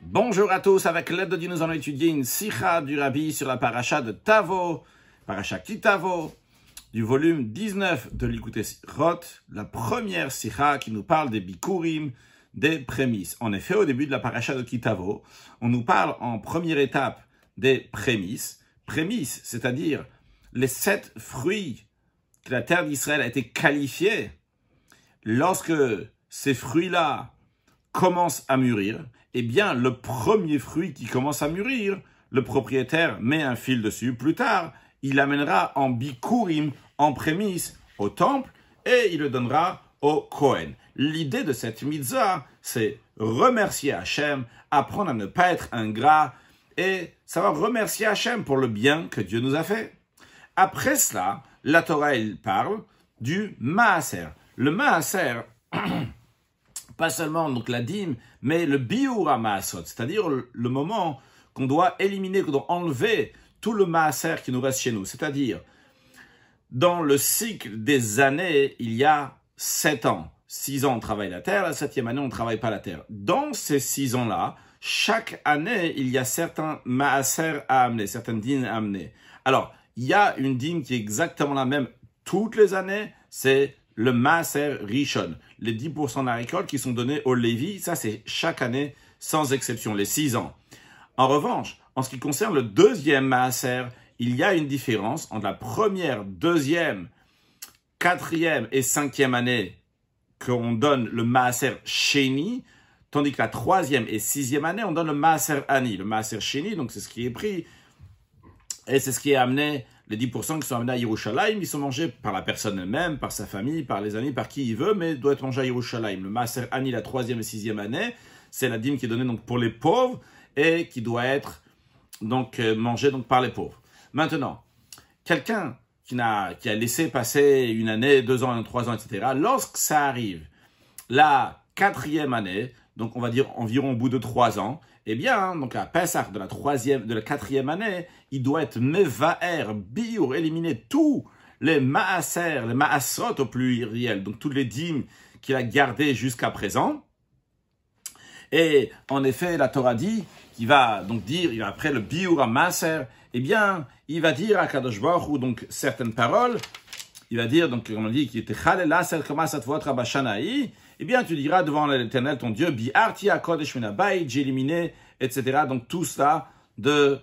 Bonjour à tous, avec l'aide de Dieu, nous allons étudier une sikha du Rabbi sur la paracha de Tavo, paracha Kitavo, du volume 19 de l'Ikouté Roth, la première sikha qui nous parle des bikurim, des prémices. En effet, au début de la paracha de Kitavo, on nous parle en première étape des prémices. Prémices, c'est-à-dire les sept fruits que la terre d'Israël a été qualifiée lorsque ces fruits-là commencent à mûrir, eh bien, le premier fruit qui commence à mûrir, le propriétaire met un fil dessus. Plus tard, il l'amènera en bikurim, en prémisse, au temple, et il le donnera au Kohen. L'idée de cette mitzvah, c'est remercier Hachem, apprendre à ne pas être ingrat, et savoir remercier Hachem pour le bien que Dieu nous a fait. Après cela, la Torah, elle parle du Maaser. Le Maaser, pas seulement donc la dîme, mais le biura maasot, c'est-à-dire le moment qu'on doit éliminer, qu'on doit enlever tout le maaser qui nous reste chez nous. C'est-à-dire, dans le cycle des années, il y a sept ans. Six ans, on travaille la terre, la septième année, on ne travaille pas la terre. Dans ces six ans-là, chaque année, il y a certains maaser à amener, certaines dîmes à amener. Alors, il y a une dîme qui est exactement la même toutes les années, c'est le Maaser Rishon, les 10% de la récolte qui sont donnés au Lévi, ça c'est chaque année sans exception, les 6 ans. En revanche, en ce qui concerne le deuxième Maaser, il y a une différence entre la première, deuxième, quatrième et cinquième année qu'on donne le Maaser Sheni, tandis que la troisième et sixième année, on donne le Maaser Ani. Le Maaser Sheni, donc c'est ce qui est pris, et c'est ce qui est amené les 10% qui sont amenés à Yerushalayim, ils sont mangés par la personne elle-même, par sa famille, par les amis, par qui il veut, mais doit être mangé à Yerushalayim. Le Maaser Ani, la troisième et sixième année, c'est la dîme qui est donnée donc pour les pauvres et qui doit être donc euh, mangée donc par les pauvres. Maintenant, quelqu'un qui, qui a laissé passer une année, deux ans, trois ans, etc., lorsque ça arrive, la quatrième année, donc on va dire environ au bout de trois ans, eh bien, donc à Pessah de la troisième, de la quatrième année, il doit être mevaer, biur, éliminer tous les maaser, les maasot au pluriel, donc tous les dîmes qu'il a gardés jusqu'à présent. Et en effet, la Torah dit qu'il va donc dire, après le biur à maaser, eh bien, il va dire à Kadosh ou donc certaines paroles, il va dire, donc, comme on dit, qu'il était chalelaser kamasat votre abashanaï, eh bien, tu diras devant l'éternel ton Dieu, Bi'arti akodesh j'ai éliminé, etc. Donc, tout ça de,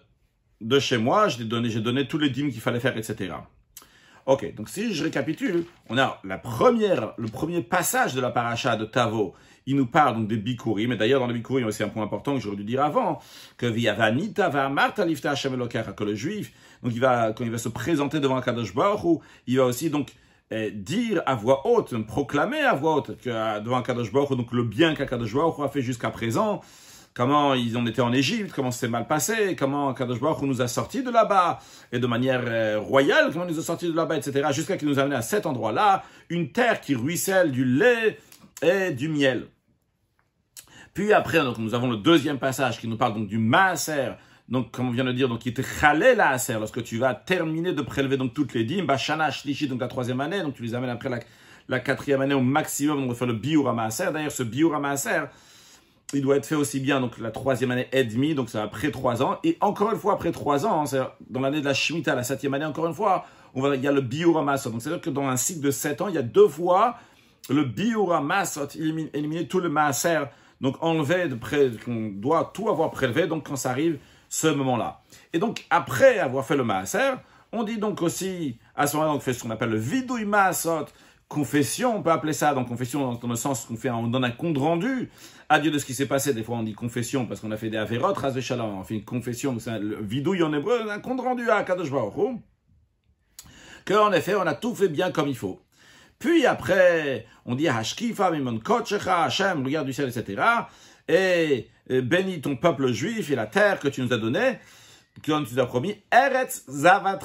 de chez moi, j'ai donné, j'ai donné tous les dîmes qu'il fallait faire, etc. Ok, donc si je récapitule, on a la première, le premier passage de la paracha de Tavo. Il nous parle donc des bikurim, mais d'ailleurs dans les bikurim, aussi un point important que j'aurais dû dire avant, que viavanita va marta lifta que le juif, donc il va, quand il va se présenter devant Kadosh Baruch il va aussi donc dire à voix haute, proclamer à voix haute que, euh, devant Kadosh Baruch donc le bien qu'Akadosh Baruch a fait jusqu'à présent, comment ils ont été en Égypte, comment c'est mal passé, comment Kadosh Baruch nous a sortis de là-bas, et de manière euh, royale, comment il nous a sortis de là-bas, etc., jusqu'à qu'il nous amené à cet endroit-là, une terre qui ruisselle du lait et du miel. Puis après, donc, nous avons le deuxième passage qui nous parle donc du maaser, donc comme on vient de dire, donc il te chalé la aser, lorsque tu vas terminer de prélever donc toutes les dîmes, bashana shlishi, donc la troisième année, donc tu les amènes après la, quatrième année au maximum, on va faire le maaser. D'ailleurs, ce maaser, il doit être fait aussi bien donc la troisième année et demi, donc c'est après trois ans, et encore une fois après trois ans, hein, dans l'année de la Shemitah, la septième année, encore une fois, on va, il y a le maaser. Donc c'est-à-dire que dans un cycle de sept ans, il y a deux fois le éliminer, éliminer tout le maaser, donc enlever de près, qu'on doit tout avoir prélevé, donc quand ça arrive, ce moment-là. Et donc, après avoir fait le maaser, on dit donc aussi, à ce moment-là, on fait ce qu'on appelle le vidouille maasot, confession, on peut appeler ça donc confession dans le sens qu'on fait, on donne un compte rendu à Dieu de ce qui s'est passé. Des fois, on dit confession parce qu'on a fait des avérotes, ras on fait une confession, c'est le vidouille en hébreu, un compte rendu à Kadosh Baruch que en effet, on a tout fait bien comme il faut. Puis après, on dit Hashkifa, Mimon Kochecha, Hashem, regarde du ciel, etc et bénis ton peuple juif et la terre que tu nous as donnée, que tu nous as promis, Eretz Zavat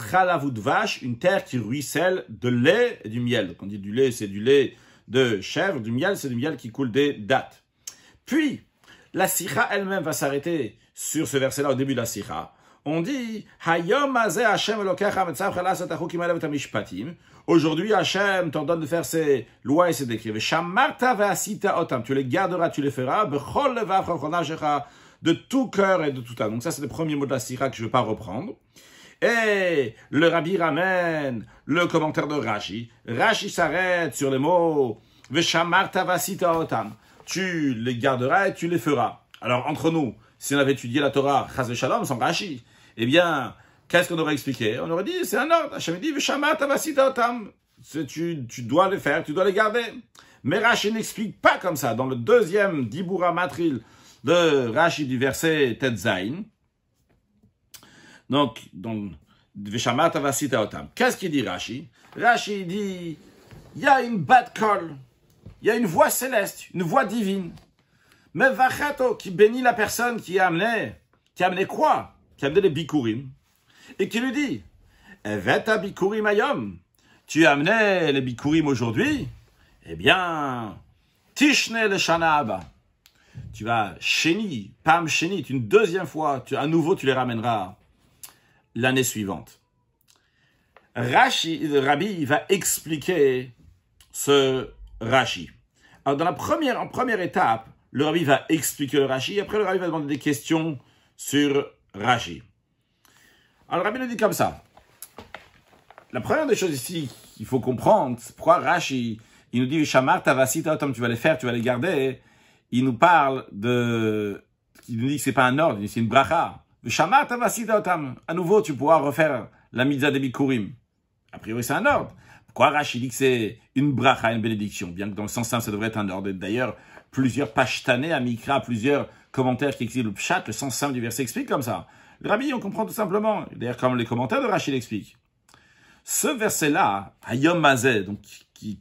vache, une terre qui ruisselle de lait et du miel. Donc on dit du lait, c'est du lait de chèvre, du miel, c'est du miel qui coule des dates. Puis, la sikha elle-même va s'arrêter sur ce verset-là au début de la sikha. On dit, Aujourd'hui, Hachem t'ordonne de faire ses lois et ses décrets. Tu les garderas, tu les feras, de tout cœur et de tout âme. Donc ça, c'est le premier mot de la sira que je ne vais pas reprendre. Et le rabbi ramène le commentaire de Rashi. Rashi s'arrête sur les mots otam. Tu les garderas et tu les feras. Alors, entre nous, si on avait étudié la Torah, Chaz Shalom, sans Rashi, eh bien, qu'est-ce qu'on aurait expliqué? On aurait dit, c'est un ordre. Hachem dit. Tu, tu dois les faire, tu dois les garder. Mais Rashi n'explique pas comme ça. Dans le deuxième Dibura Matril de Rashi du verset Tetzain, donc, dans Veshamata Vasita Otam. Qu'est-ce qu'il dit Rashi? Rashi dit il y a une bad call, il y a une voix céleste, une voix divine. Mais Vachato qui bénit la personne qui a amené, qui a quoi? Qui a amené les bikurim. Et qui lui dit? Eveta bikurim ayom. Tu as amené les bikurim aujourd'hui? Eh bien, Tishne le Shana Tu vas chéni, pam chéni, une deuxième fois, à nouveau tu les ramèneras l'année suivante. Rashi, Rabbi va expliquer ce Rashi. Alors, dans la première, en première étape, le Rabbi va expliquer le Rashi, après le Rabbi va demander des questions sur Rashi. Alors, le Rabbi nous dit comme ça. La première des choses ici qu'il faut comprendre, c'est pourquoi Rashi, il nous dit Shamar Tavasita, tu vas les faire, tu vas les garder. Il nous parle de. Il nous dit que c'est pas un ordre, c'est une bracha. À nouveau, tu pourras refaire la mitzvah des bikurim. A priori, c'est un ordre. Pourquoi Rashi dit que c'est une bracha, une bénédiction? Bien que dans le sens simple, ça devrait être un ordre. D'ailleurs, plusieurs pashtanés, amikra, plusieurs commentaires qui expliquent le pshat, le sens simple du verset explique comme ça. Le rabbi, on comprend tout simplement. D'ailleurs, comme les commentaires de Rashi l'expliquent. Ce verset-là, Ayom Mazé, donc, qui,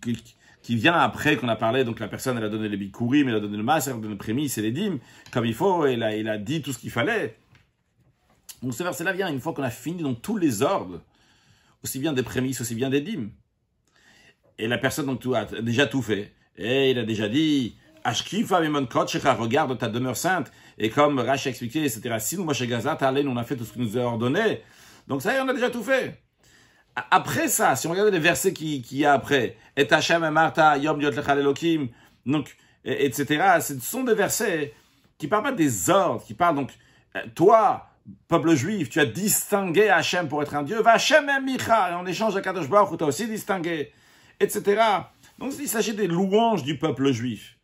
qui, vient après qu'on a parlé, donc la personne, elle a donné les bikurim, elle a donné le mas, elle a donné les prémices et les dîmes, comme il faut, et elle il a dit tout ce qu'il fallait. Donc ce verset-là vient une fois qu'on a fini dans tous les ordres, aussi bien des prémices, aussi bien des dîmes. Et la personne donc a déjà tout fait. Et il a déjà dit, regarde ta demeure sainte. Et comme Rach a expliqué, etc. Si nous, Gaza, on a fait tout ce qu'il nous a ordonné. Donc ça y est, on a déjà tout fait. Après ça, si on regarde les versets qu'il qui y a après, et Hashem et Martha, Yom Elohim, donc, etc. Ce sont des versets qui parlent pas des ordres, qui parlent donc, euh, toi, peuple juif, tu as distingué Hachem pour être un Dieu, va et Micha, et en échange à Kadosh Baruch, tu as aussi distingué, etc. Donc il s'agit des louanges du peuple juif.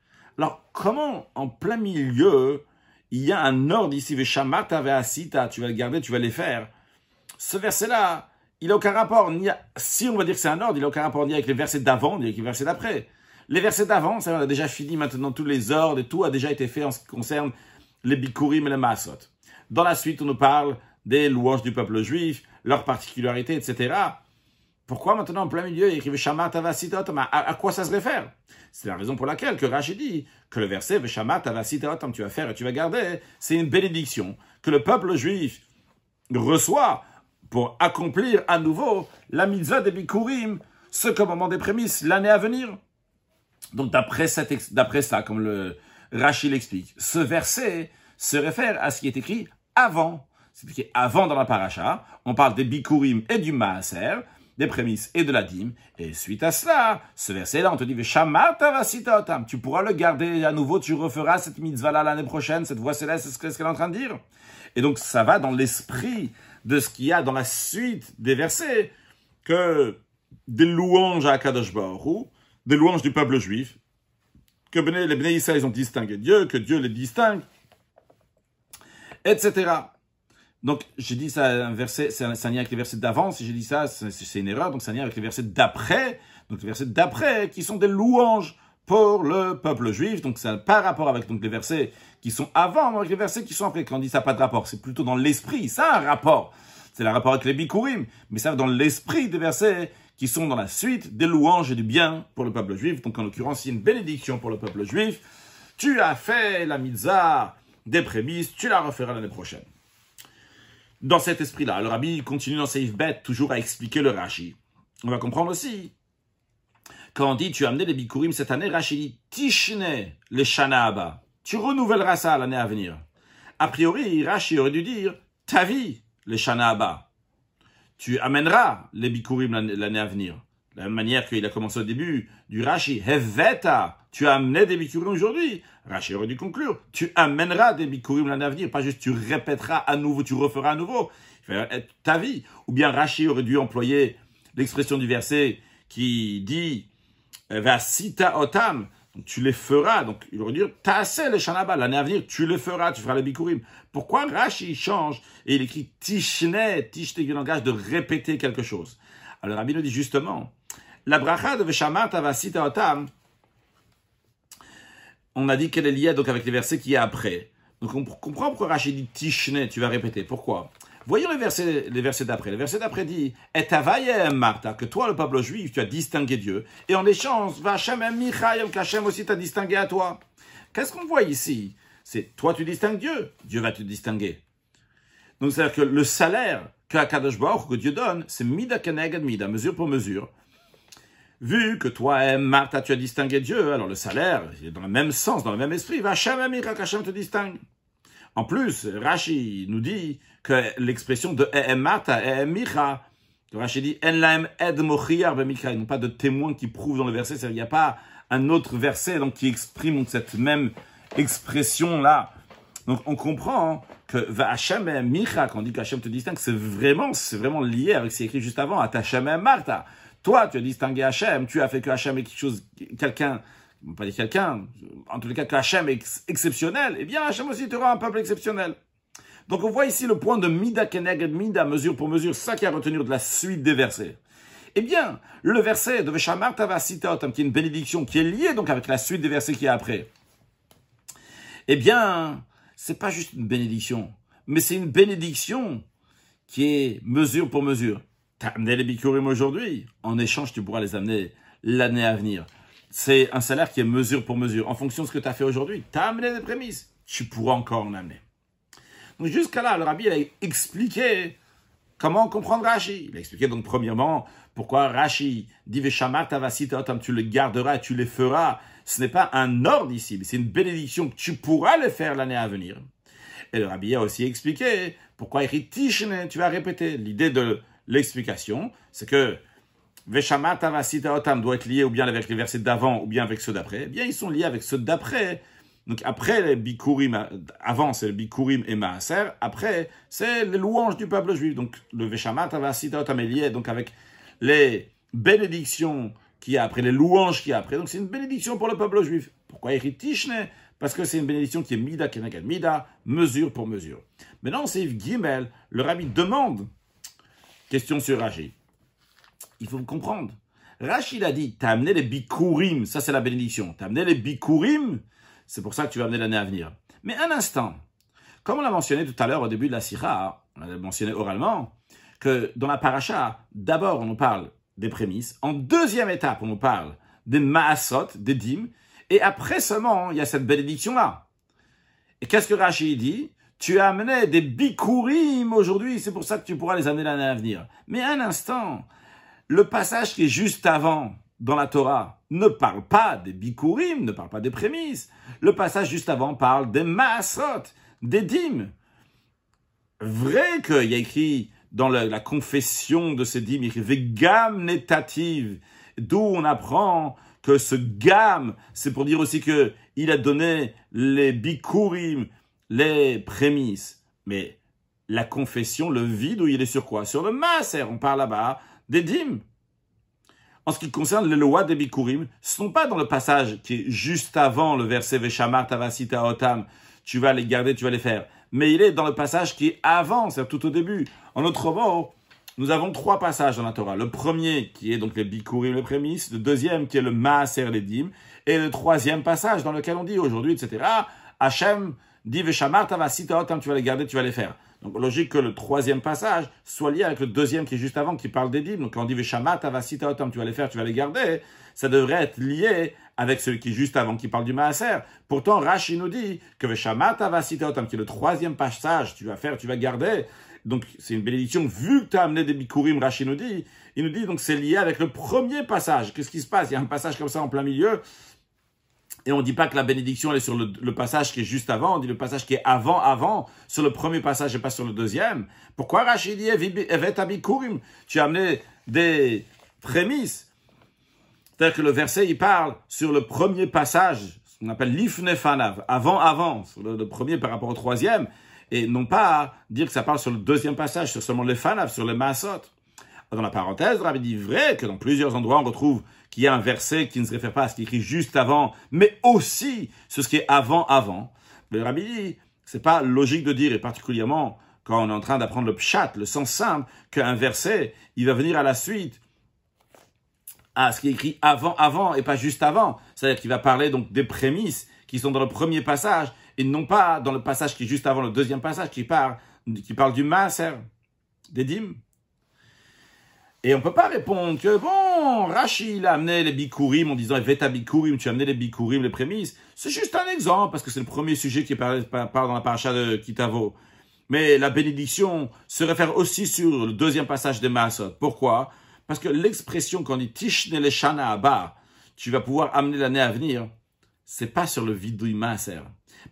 Comment, en plein milieu, il y a un ordre ici, Veshamata Asita, tu vas le garder, tu vas les faire. Ce verset-là, il n'a aucun rapport, ni si on va dire que c'est un ordre, il n'a aucun rapport ni avec les versets d'avant, ni avec les versets d'après. Les versets d'avant, ça on a déjà fini maintenant tous les ordres et tout a déjà été fait en ce qui concerne les bikurim et les masot. Dans la suite, on nous parle des louanges du peuple juif, leurs particularités, etc. Pourquoi maintenant, en plein milieu, il écrit Shamat Avasitotam à, quoi ça se réfère? C'est la raison pour laquelle que Rachid dit que le verset Shamat Avasitotam, tu vas faire et tu vas garder, c'est une bénédiction que le peuple juif reçoit pour accomplir à nouveau la mitzvah des Bikurim, ce commandement des prémices, l'année à venir. Donc d'après ça, comme le Rachid l'explique, ce verset se réfère à ce qui est écrit avant. C'est écrit avant dans la paracha. On parle des bikurim et du maaser, des prémices et de la dîme. Et suite à cela, ce verset-là, on te dit, tu pourras le garder à nouveau, tu referas cette mitzvah-là l'année prochaine, cette voix céleste, c'est ce qu'elle est en train de dire. Et donc, ça va dans l'esprit de ce qu'il y a dans la suite des versets, que des louanges à Kadosh Baruch des louanges du peuple juif, que les Bnei Israël ont distingué Dieu, que Dieu les distingue, etc. Donc, j'ai dit ça, un verset, c'est un, lien avec les versets d'avant. Si j'ai dit ça, c'est une erreur. Donc, c'est un lien avec les versets d'après. Donc, les versets d'après, qui sont des louanges pour le peuple juif. Donc, ça n'a pas rapport avec donc, les versets qui sont avant, mais avec les versets qui sont après. Quand on dit ça, pas de rapport. C'est plutôt dans l'esprit. Ça a un rapport. C'est le rapport avec les bikurim. Mais ça, dans l'esprit des versets qui sont dans la suite des louanges et du bien pour le peuple juif. Donc, en l'occurrence, il y a une bénédiction pour le peuple juif. Tu as fait la mitzvah des prémices, tu la referas l'année prochaine. Dans cet esprit-là, le rabbi continue dans Seif Bet toujours à expliquer le Rashi. On va comprendre aussi. Quand on dit tu as amené les bikurim cette année, Rashi dit Tishne le Shana Tu renouvelleras ça l'année à venir. A priori, Rashi aurait dû dire ta vie, le Shana Tu amèneras les bikurim l'année à venir. De la même manière qu'il a commencé au début du Rashi, Heveta, tu amené des bikurim aujourd'hui. Rashi aurait dû conclure, tu amèneras des bikurim l'année à venir, pas juste tu répéteras à nouveau, tu referas à nouveau. Ta vie. Ou bien Rashi aurait dû employer l'expression du verset qui dit, va sita otam, tu les feras. Donc, il aurait dû dire, assez les shanaba, l'année à venir, tu les feras, tu feras les bikurim. Pourquoi Rashi change et il écrit tishne, tishne, du langage de répéter quelque chose. Alors, Rabbi nous dit justement, la bracha de Veshamat Avasita Otam, on a dit qu'elle est liée donc avec les versets qui y après. Donc, on comprend pourquoi Rashi dit tishne, tu vas répéter. Pourquoi? Voyons les versets, les versets d'après. Le verset d'après dit Et Martha, que toi, le peuple juif, tu as distingué Dieu. Et en échange, Vachem Michael, qu'Hachem aussi t'a distingué à toi. Qu'est-ce qu'on voit ici? C'est toi, tu distingues Dieu. Dieu va te distinguer. Donc, c'est-à-dire que le salaire qu'Akadosh Baruch, que Dieu donne, c'est Mida Keneged Mida, mesure pour mesure. Vu que toi, Martha, tu as distingué Dieu, alors le salaire, est dans le même sens, dans le même esprit, Vachem qu'Hachem te distingue. En plus, Rashi nous dit que l'expression de E'emata, E'emicha, Rashi dit En laem ed il n'y a pas de témoin qui prouve dans le verset, il n'y a pas un autre verset donc, qui exprime cette même expression-là. Donc on comprend hein, que Va'Hashem et Micha, quand on dit qu'Hashem te distingue, c'est vraiment, vraiment lié avec ce qui est écrit juste avant, et Martha. Toi, tu as distingué Hachem, tu as fait que Hachem est quelque chose, quelqu'un pas dire quelqu'un, en tous les cas que Hachem est exceptionnel, eh bien Hachem aussi te rend un peuple exceptionnel. Donc on voit ici le point de Mida Keneged Mida, mesure pour mesure, ça qui a retenu de la suite des versets. Eh bien, le verset de Veshamar Tavasitaotam, qui est une bénédiction, qui est liée donc avec la suite des versets qui est après. Eh bien, c'est pas juste une bénédiction, mais c'est une bénédiction qui est mesure pour mesure. T'as amené les bikurim aujourd'hui, en échange tu pourras les amener l'année à venir c'est un salaire qui est mesure pour mesure. En fonction de ce que tu as fait aujourd'hui, tu as amené des prémices, tu pourras encore en amener. Donc jusqu'à là, le rabbi a expliqué comment comprendre Rashi. Il a expliqué donc premièrement pourquoi Rashi dit tu le garderas, tu les feras. Ce n'est pas un ordre ici, mais c'est une bénédiction que tu pourras les faire l'année à venir. Et le rabbi a aussi expliqué pourquoi tu vas répéter. L'idée de l'explication, c'est que Veshamat Otam doit être lié ou bien avec les versets d'avant ou bien avec ceux d'après. Eh bien, ils sont liés avec ceux d'après. Donc après les Bikurim, avant c'est le Bikurim et Maaser, après c'est les louanges du peuple juif. Donc le Veshamat Otam est lié donc avec les bénédictions qu'il y a après, les louanges qu'il y a après. Donc c'est une bénédiction pour le peuple juif. Pourquoi Tishne? Parce que c'est une bénédiction qui est Mida Kenegel Mida, mesure pour mesure. Maintenant, c'est Gimel, le rabbi demande, question sur Raji il faut comprendre. Rachid a dit, t'as amené les bikurim, ça c'est la bénédiction. T'as amené les bikurim, c'est pour ça que tu vas amener l'année à venir. Mais un instant, comme on l'a mentionné tout à l'heure au début de la sira, on l'a mentionné oralement, que dans la paracha, d'abord on nous parle des prémices, en deuxième étape on nous parle des maasot, des dîmes, et après seulement il y a cette bénédiction-là. Et qu'est-ce que Rachid dit? Tu amené des bikurim aujourd'hui, c'est pour ça que tu pourras les amener l'année à venir. Mais un instant, le passage qui est juste avant dans la Torah ne parle pas des bikurim, ne parle pas des prémices. Le passage juste avant parle des masrot, des dîmes. Vrai qu'il y a écrit dans la, confession de ces dîmes, il y a écrit gam netativ, d'où on apprend que ce gam, c'est pour dire aussi que il a donné les bikurim, les prémices. Mais la confession, le vide, où il est sur quoi? Sur le maser. On parle là-bas des dîmes. En ce qui concerne les lois des bikurim, ce ne sont pas dans le passage qui est juste avant le verset Veshamar Tavasita Otam, tu vas les garder, tu vas les faire. Mais il est dans le passage qui est avant, c'est tout au début. En autre mot, nous avons trois passages dans la Torah. Le premier qui est donc les bikurim, les prémices. Le deuxième qui est le maaser, les dîmes. Et le troisième passage dans lequel on dit aujourd'hui, etc. Hachem dit Veshamar Tavasita Otam, tu vas les garder, tu vas les faire. Donc, logique que le troisième passage soit lié avec le deuxième qui est juste avant, qui parle des dîmes. Donc, quand on dit Veshamat, Avasita, Otam, tu vas les faire, tu vas les garder, ça devrait être lié avec celui qui est juste avant, qui parle du Maaser. Pourtant, Rashi nous dit que Veshamat, Avasita, Otam, qui est le troisième passage, tu vas faire, tu vas garder. Donc, c'est une bénédiction, vu que tu as amené des bikurim, Rashi nous dit, il nous dit, donc c'est lié avec le premier passage. Qu'est-ce qui se passe? Il y a un passage comme ça en plein milieu, et on ne dit pas que la bénédiction est sur le, passage qui est juste avant, on dit le passage qui est avant, avant, sur le premier passage et pas sur le deuxième. Pourquoi Rachid dit Tu as amené des prémices? C'est-à-dire que le verset, il parle sur le premier passage, ce qu'on appelle l'ifnefanav, avant, avant, le, le, premier par rapport au troisième, et non pas dire que ça parle sur le deuxième passage, sur seulement les fanav, sur les maasot. Dans la parenthèse, Rabbi dit vrai que dans plusieurs endroits, on retrouve qu'il y a un verset qui ne se réfère pas à ce qui est écrit juste avant, mais aussi sur ce qui est avant, avant. Le Rabbi dit, c'est pas logique de dire, et particulièrement quand on est en train d'apprendre le pshat, le sens simple, qu'un verset, il va venir à la suite à ce qui est écrit avant, avant et pas juste avant. C'est-à-dire qu'il va parler donc des prémices qui sont dans le premier passage et non pas dans le passage qui est juste avant le deuxième passage qui parle, qui parle du maaser, des dîmes. Et on peut pas répondre que, bon, Rachid, a amené les bikurim en disant, Veta bikurim, tu as amené les bikurim, les prémices. C'est juste un exemple, parce que c'est le premier sujet qui parle, dans la paracha de Kitavo. Mais la bénédiction se réfère aussi sur le deuxième passage des Maasot. Pourquoi? Parce que l'expression qu'on dit Tishne le Shana Abba, tu vas pouvoir amener l'année à venir, c'est pas sur le vidui Maaser.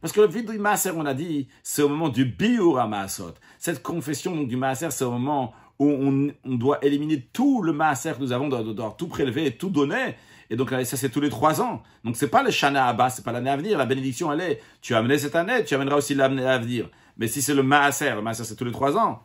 Parce que le vidui Maaser, on a dit, c'est au moment du Biur Maasot. Cette confession donc, du Maaser, c'est au moment où on, on, doit éliminer tout le maaser que nous avons, doit, doit tout prélever et tout donner. Et donc ça c'est tous les trois ans. Donc c'est pas le shana abba, c'est pas l'année à venir. La bénédiction elle est, tu as amené cette année, tu amèneras aussi l'année à venir. Mais si c'est le maaser, le maaser c'est tous les trois ans.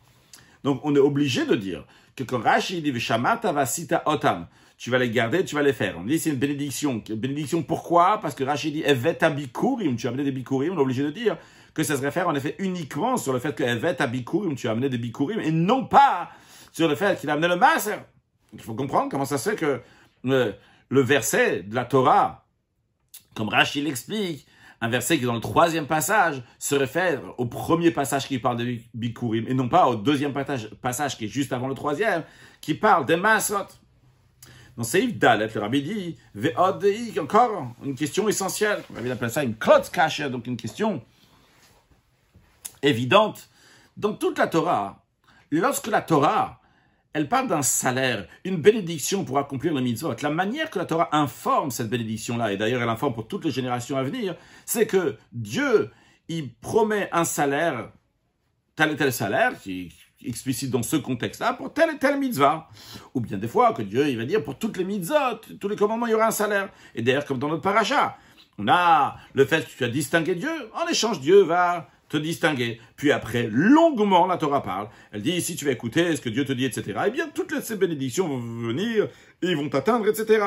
Donc on est obligé de dire que quand Rashi dit Vishamata vasita otam, tu vas les garder, tu vas les faire. On dit c'est une bénédiction. Bénédiction pourquoi? Parce que Rashi dit Evet tu as amené des bikurim, on est obligé de dire que ça se réfère en effet uniquement sur le fait que Evet bikurim, tu as amené des bikurim, et non pas sur le fait qu'il a amené le maaser. Il faut comprendre comment ça se fait que euh, le verset de la Torah, comme Rachid l'explique, un verset qui dans le troisième passage se réfère au premier passage qui parle de Bikurim et non pas au deuxième passage, passage qui est juste avant le troisième qui parle des Maasot. Dans Seif Dalet, le rabbi dit, encore une question essentielle. Le rabbi appelle ça une klotz donc une question évidente. Dans toute la Torah, lorsque la Torah, elle parle d'un salaire, une bénédiction pour accomplir le mitzvot, la manière que la Torah informe cette bénédiction-là, et d'ailleurs elle informe pour toutes les générations à venir, c'est que Dieu, il promet un salaire, tel et tel salaire, qui explicite dans ce contexte-là, pour tel et tel mitzvah. Ou bien des fois que Dieu, il va dire pour toutes les mitzvot, tous les commandements, il y aura un salaire. Et d'ailleurs, comme dans notre paracha, on a le fait que tu as distingué Dieu, en échange, Dieu va te distinguer. Puis après, longuement, la Torah parle. Elle dit, si tu vas écouter ce que Dieu te dit, etc., eh bien, toutes ces bénédictions vont venir et ils vont t'atteindre, etc.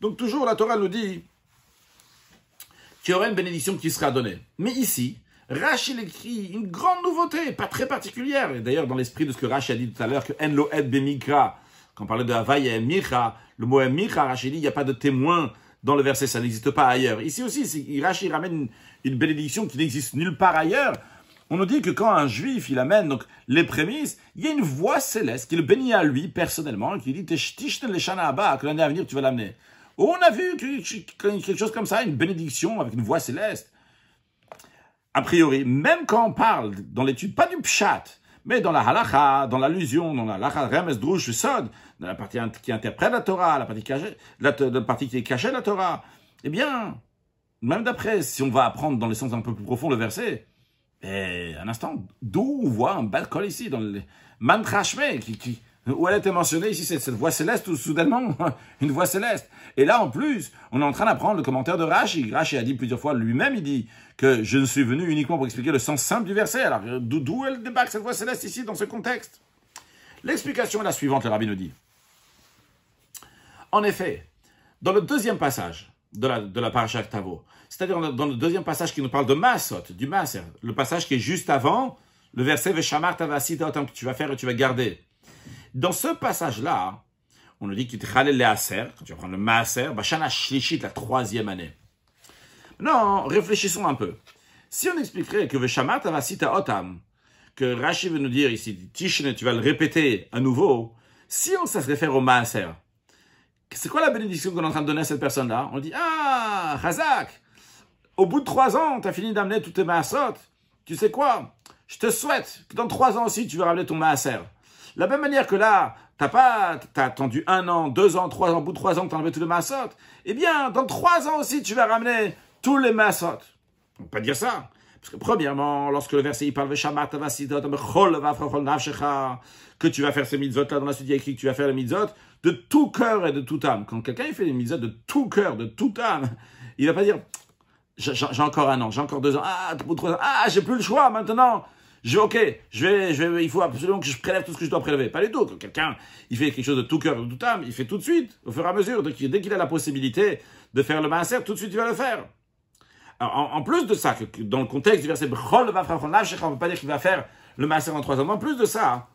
Donc, toujours, la Torah nous dit qu'il y aura une bénédiction qui sera donnée. Mais ici, Rachel écrit une grande nouveauté, pas très particulière. Et d'ailleurs, dans l'esprit de ce que Rachel a dit tout à l'heure, que En lo et bemikra, quand on parlait de Havaï et Mikra, le mot Mikra, Rachel dit, il n'y a pas de témoin dans le verset, ça n'existe pas ailleurs. Ici aussi, Rachel ramène une bénédiction qui n'existe nulle part ailleurs. On nous dit que quand un juif, il amène donc les prémices, il y a une voix céleste qui le bénit à lui personnellement, qui dit que l'année à venir tu vas l'amener. On a vu quelque chose comme ça, une bénédiction avec une voix céleste. A priori, même quand on parle dans l'étude, pas du pshat, mais dans la halacha, dans l'allusion, dans la halacha remes drush sod, dans la partie qui interprète la Torah, la partie, cachée, la, partie qui est cachée la Torah, eh bien, même d'après, si on va apprendre dans le sens un peu plus profond le verset, et un instant, d'où on voit un bel col ici, dans le mantrashme, qui, qui, où elle était mentionnée ici, cette, cette voix céleste, ou soudainement, une voix céleste. Et là, en plus, on est en train d'apprendre le commentaire de Rashi. Rashi a dit plusieurs fois lui-même, il dit que je ne suis venu uniquement pour expliquer le sens simple du verset. Alors, d'où elle débarque cette voix céleste ici, dans ce contexte? L'explication est la suivante, le rabbi nous dit. En effet, dans le deuxième passage, de la, de la paracha Tavo. C'est-à-dire dans le deuxième passage qui nous parle de Masot, du Maser, le passage qui est juste avant, le verset Veshamar Tavasita, que tu vas faire et tu vas garder. Dans ce passage-là, on nous dit qu'il te le Aser, tu vas prendre le Maser, Bashana Shlishit, la troisième année. Non, réfléchissons un peu. Si on expliquerait que Veshamar Tavasita Otam, que Rashi veut nous dire ici, Tishne, tu vas le répéter à nouveau, si on ça se réfère au Maaser, c'est quoi la bénédiction qu'on est en train de donner à cette personne-là? On dit Ah, Hazak, au bout de trois ans, tu as fini d'amener toutes tes maasot. Tu sais quoi? Je te souhaite que dans trois ans aussi, tu vas ramener ton maaser. La même manière que là, t'as pas, t'as attendu un an, deux ans, trois ans, au bout de trois ans, tu as enlevé tous les maasot. Eh bien, dans trois ans aussi, tu vas ramener tous les maasot. On peut pas dire ça. Parce que premièrement, lorsque le verset il parle que tu vas faire ces mitzvot là dans la suite il y a écrit que tu vas faire les mitzvot de tout cœur et de toute âme. Quand quelqu'un fait les mitzvot de tout cœur, de toute âme, il va pas dire j'ai encore un an, j'ai encore deux ans, ah, trois ans, ah, j'ai plus le choix maintenant. Je, ok, je vais, je vais, il faut absolument que je prélève tout ce que je dois prélever. Pas du tout. Quand quelqu'un, il fait quelque chose de tout cœur, de toute âme, il fait tout de suite, au fur et à mesure. Dès qu'il a la possibilité de faire le maaser, tout de suite, il va le faire. Alors, en, plus de ça, que, dans le contexte du verset, on ne veut pas dire qu'il va faire le maaser en trois ans. En plus de ça,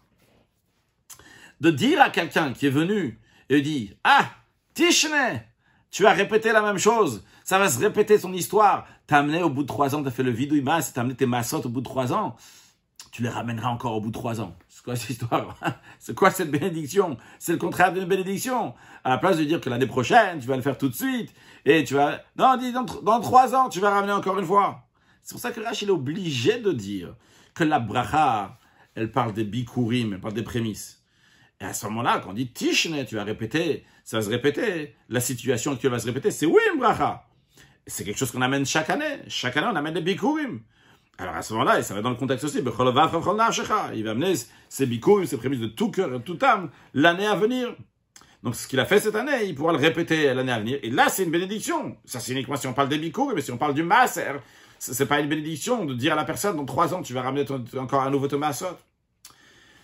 de dire à quelqu'un qui est venu et dit, ah, Tishne, tu as répété la même chose. Ça va se répéter son histoire. T'as amené au bout de trois ans, t'as fait le vidouimas, t'as amené tes massotes au bout de trois ans tu les ramèneras encore au bout de trois ans. C'est quoi cette histoire? C'est quoi cette bénédiction? C'est le contraire d'une bénédiction. À la place de dire que l'année prochaine, tu vas le faire tout de suite, et tu vas... Non, dis, dans, dans trois ans, tu vas ramener encore une fois. C'est pour ça que Rachel est obligé de dire que la bracha, elle parle des bikurim, elle parle des prémices. Et à ce moment-là, quand on dit tishne, tu vas répéter, ça va se répéter. La situation actuelle va se répéter, c'est oui, bracha? C'est quelque chose qu'on amène chaque année. Chaque année, on amène des bikurim. Alors à ce moment-là, et ça va dans le contexte aussi, il va amener ses bikourim, ses prémices de tout cœur de toute âme l'année à venir. Donc ce qu'il a fait cette année, il pourra le répéter l'année à venir. Et là, c'est une bénédiction. Ça, c'est uniquement si on parle des bikourim, mais si on parle du maaser, c'est pas une bénédiction de dire à la personne, dans trois ans, tu vas ramener encore un nouveau Thomas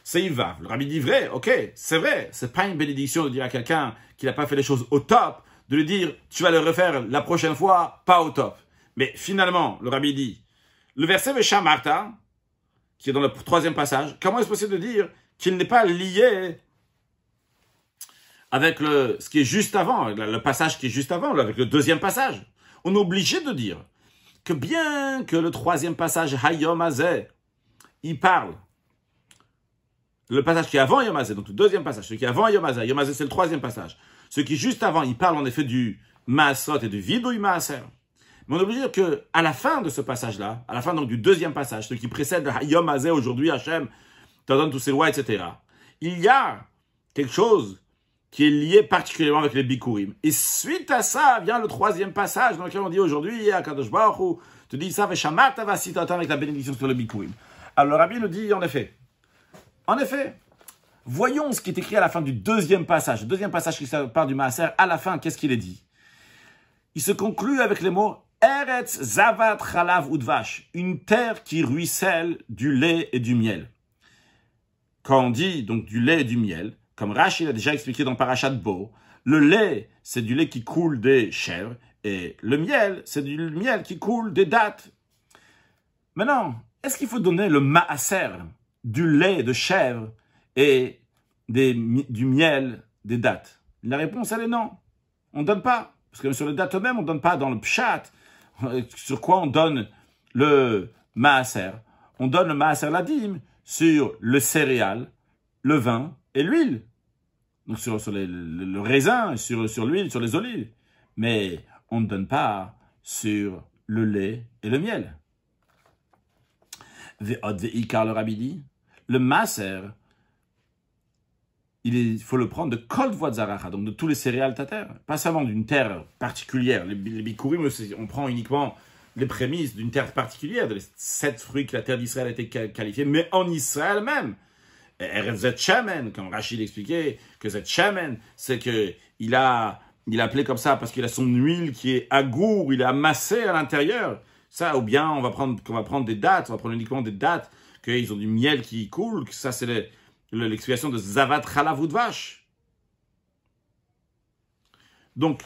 C'est il va. Le rabbi dit vrai, ok, c'est vrai. C'est pas une bénédiction de dire à quelqu'un qui n'a pas fait les choses au top, de lui dire, tu vas le refaire la prochaine fois, pas au top. Mais finalement, le rabbi dit, le verset Marta, qui est dans le troisième passage, comment est-ce possible de dire qu'il n'est pas lié avec ce qui est juste avant, le passage qui est juste avant, avec le deuxième passage? On est obligé de dire que bien que le troisième passage, Hayom il parle, le passage qui est avant Yom donc le deuxième passage, ce qui est avant Yom Hazeh, c'est le troisième passage. Ce qui est juste avant, il parle en effet du Maasot et du Vidouy Maaser. Mais on est obligé de dire que, à la fin de ce passage-là, à la fin donc du deuxième passage, ce qui précède Yom Hazeh aujourd'hui, Hachem te donne toutes ses lois, etc. Il y a quelque chose qui est lié particulièrement avec les Bikurim. Et suite à ça vient le troisième passage dans lequel on dit aujourd'hui, Kadosh Baruch te dit ça, avec la bénédiction sur le Bikurim. Alors le Rabbi nous dit en effet, en effet, voyons ce qui est écrit à la fin du deuxième passage. Le deuxième passage qui parle du Maaser, à la fin, qu'est-ce qu'il est dit? Il se conclut avec les mots Eretz Zavat Chalav Udvash, une terre qui ruisselle du lait et du miel. Quand on dit donc du lait et du miel, comme Rachid a déjà expliqué dans Parashat Bo, le lait, c'est du lait qui coule des chèvres, et le miel, c'est du miel qui coule des dattes. Maintenant, est-ce qu'il faut donner le maaser du lait de chèvre et du miel des dattes? La réponse, elle est non. On ne donne pas. Parce que sur les dates eux-mêmes, on ne donne pas dans le pshat, sur quoi on donne le maaser? On donne le maaser la dîme sur le céréal, le vin et l'huile. Donc sur, le, raisin, sur, l'huile, sur les olives. Mais on ne donne pas sur le lait et le miel. le rabbi dit, le maaser, il faut le prendre de kol zaracha, donc de tous les céréales de terre, pas seulement d'une terre particulière. Les, les bikurim, on prend uniquement les prémices d'une terre particulière, de sept fruits que la terre d'Israël a été qualifiée, mais en Israël même. Eretz Shemen, quand Rachid expliquait que cette Shemen, c'est que il a, il appelé comme ça parce qu'il a son huile qui est agour, il est amassé à l'intérieur. Ça, ou bien on va prendre, on va prendre des dates, on va prendre uniquement des dates, qu'ils ont du miel qui coule, que ça c'est les, l'explication de Zavat Chalavut Vache. Donc,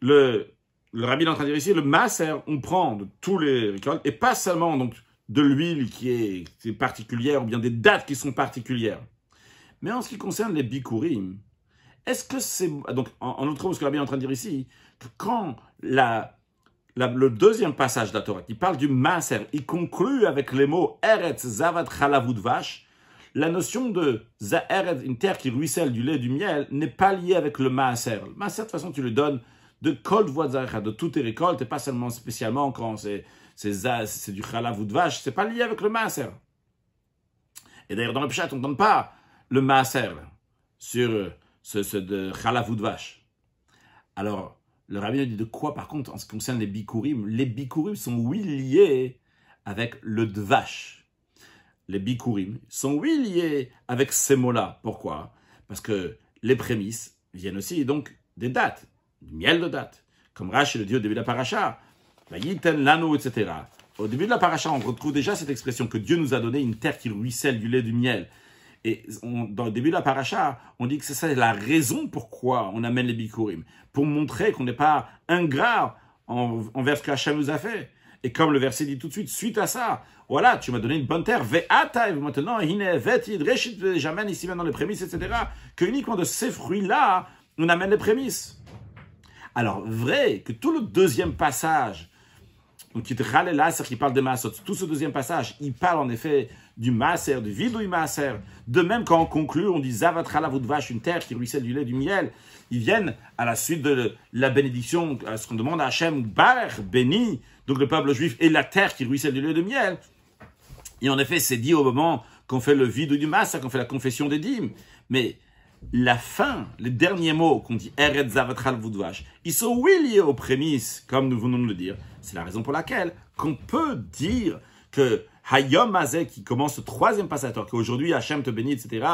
le, le rabbi est en train de dire ici, le masser, on prend de tous les récoltes, et pas seulement donc de l'huile qui est, particulière, ou bien des dates qui sont particulières. Mais en ce qui concerne les bikurim, est-ce que c'est... Donc, en, en autre ce que le rabbi est en train de dire ici, que quand la, le deuxième passage de la Torah, qui parle du masser, il conclut avec les mots Eretz Zavat Chalavut Vache, la notion de Za'ered, une terre qui ruisselle du lait et du miel, n'est pas liée avec le maaser. Le maaser, de toute façon, tu le donnes de kol de toutes tes récoltes, et pas seulement spécialement quand c'est c'est du chalav ou de vache, c'est pas lié avec le maaser. Et d'ailleurs, dans le pshat, on ne donne pas le maaser sur ce, ce de vache. Alors, le rabbi dit de quoi, par contre, en ce qui concerne les bikurim Les bikurim sont, oui, liés avec le dvash. Les bikurim sont oui liés avec ces mots-là. Pourquoi? Parce que les prémices viennent aussi donc des dates, du miel de date. Comme Rashi le dit au début de la paracha, yiten lano, etc. Au début de la paracha, on retrouve déjà cette expression que Dieu nous a donné une terre qui ruisselle du lait du miel. Et dans le début de la paracha, on dit que c'est ça la raison pourquoi on amène les bikurim. Pour montrer qu'on n'est pas ingrat envers ce que Hachem nous a fait. Et comme le verset dit tout de suite, suite à ça, voilà, tu m'as donné une bonne terre, ve'ata, maintenant, j'amène ici maintenant les prémices, etc. Que uniquement de ces fruits-là, on amène les prémices. Alors, vrai que tout le deuxième passage, donc qui qui parle de Maasot, tout ce deuxième passage, il parle en effet du Maaser, du vidouille Maaser. De même, quand on conclut, on dit Zavatra vache, une terre qui ruisselle du lait, du miel. Ils viennent à la suite de la bénédiction, à ce qu'on demande à Hachem, Bar, béni, donc le peuple juif, et la terre qui ruisselle du lait, du miel. Et en effet, c'est dit au moment qu'on fait le vide du Maaser, qu'on fait la confession des dîmes. Mais la fin, les derniers mots qu'on dit Eretz Voudvash, ils sont oui liés aux prémices, comme nous venons de le dire. C'est la raison pour laquelle qu'on peut dire que Hayom Mazé, qui commence le troisième passage, qu'aujourd'hui Hachem te bénit, etc.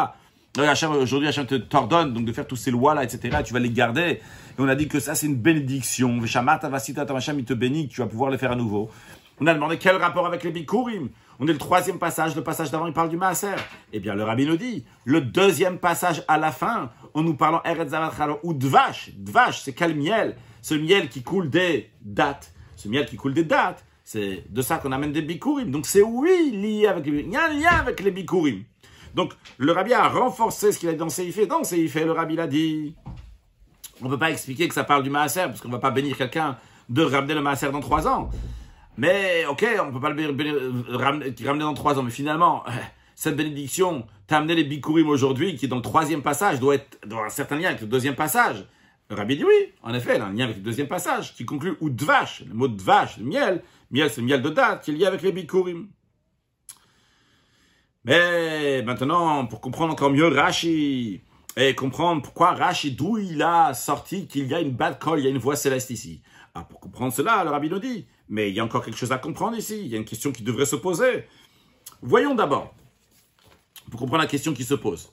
Aujourd'hui Hachem t'ordonne donc de faire toutes ces lois-là, etc. Tu vas les garder. Et on a dit que ça c'est une bénédiction. Veshamata Vasita Hachem, il te bénit, tu vas pouvoir les faire à nouveau. On a demandé quel rapport avec les Bikurim. On est le troisième passage, le passage d'avant, il parle du Maaser. Eh bien, le rabbi nous dit, le deuxième passage à la fin, en nous parlant Eretz ou Dvash. Dvash, c'est quel miel? Ce miel qui coule des dates. Ce miel qui coule des dates, c'est de ça qu'on amène des bikurim. Donc c'est oui lié avec les Il y a un lien avec les bikurim. Donc le rabbi a renforcé ce qu'il a dit dans Seifé. Dans Seifé, le rabbi l'a dit. On ne peut pas expliquer que ça parle du maaser, parce qu'on ne va pas bénir quelqu'un de ramener le maaser dans trois ans. Mais, ok, on peut pas le ramener, dans trois ans, mais finalement, cette bénédiction, t'as amené les bikurim aujourd'hui, qui est dans le troisième passage, doit être dans un certain lien avec le deuxième passage. Le rabbi dit oui, en effet, il a un lien avec le deuxième passage, qui conclut ou dvash, le mot dvash, le miel, miel c'est le miel de date, qui est lié avec les bikurim. Mais maintenant, pour comprendre encore mieux Rashi, et comprendre pourquoi Rashi, d'où il a sorti qu'il y a une bad call, il y a une voix céleste ici. Ah, pour comprendre cela, le rabbi nous dit, mais il y a encore quelque chose à comprendre ici. Il y a une question qui devrait se poser. Voyons d'abord, pour comprendre la question qui se pose.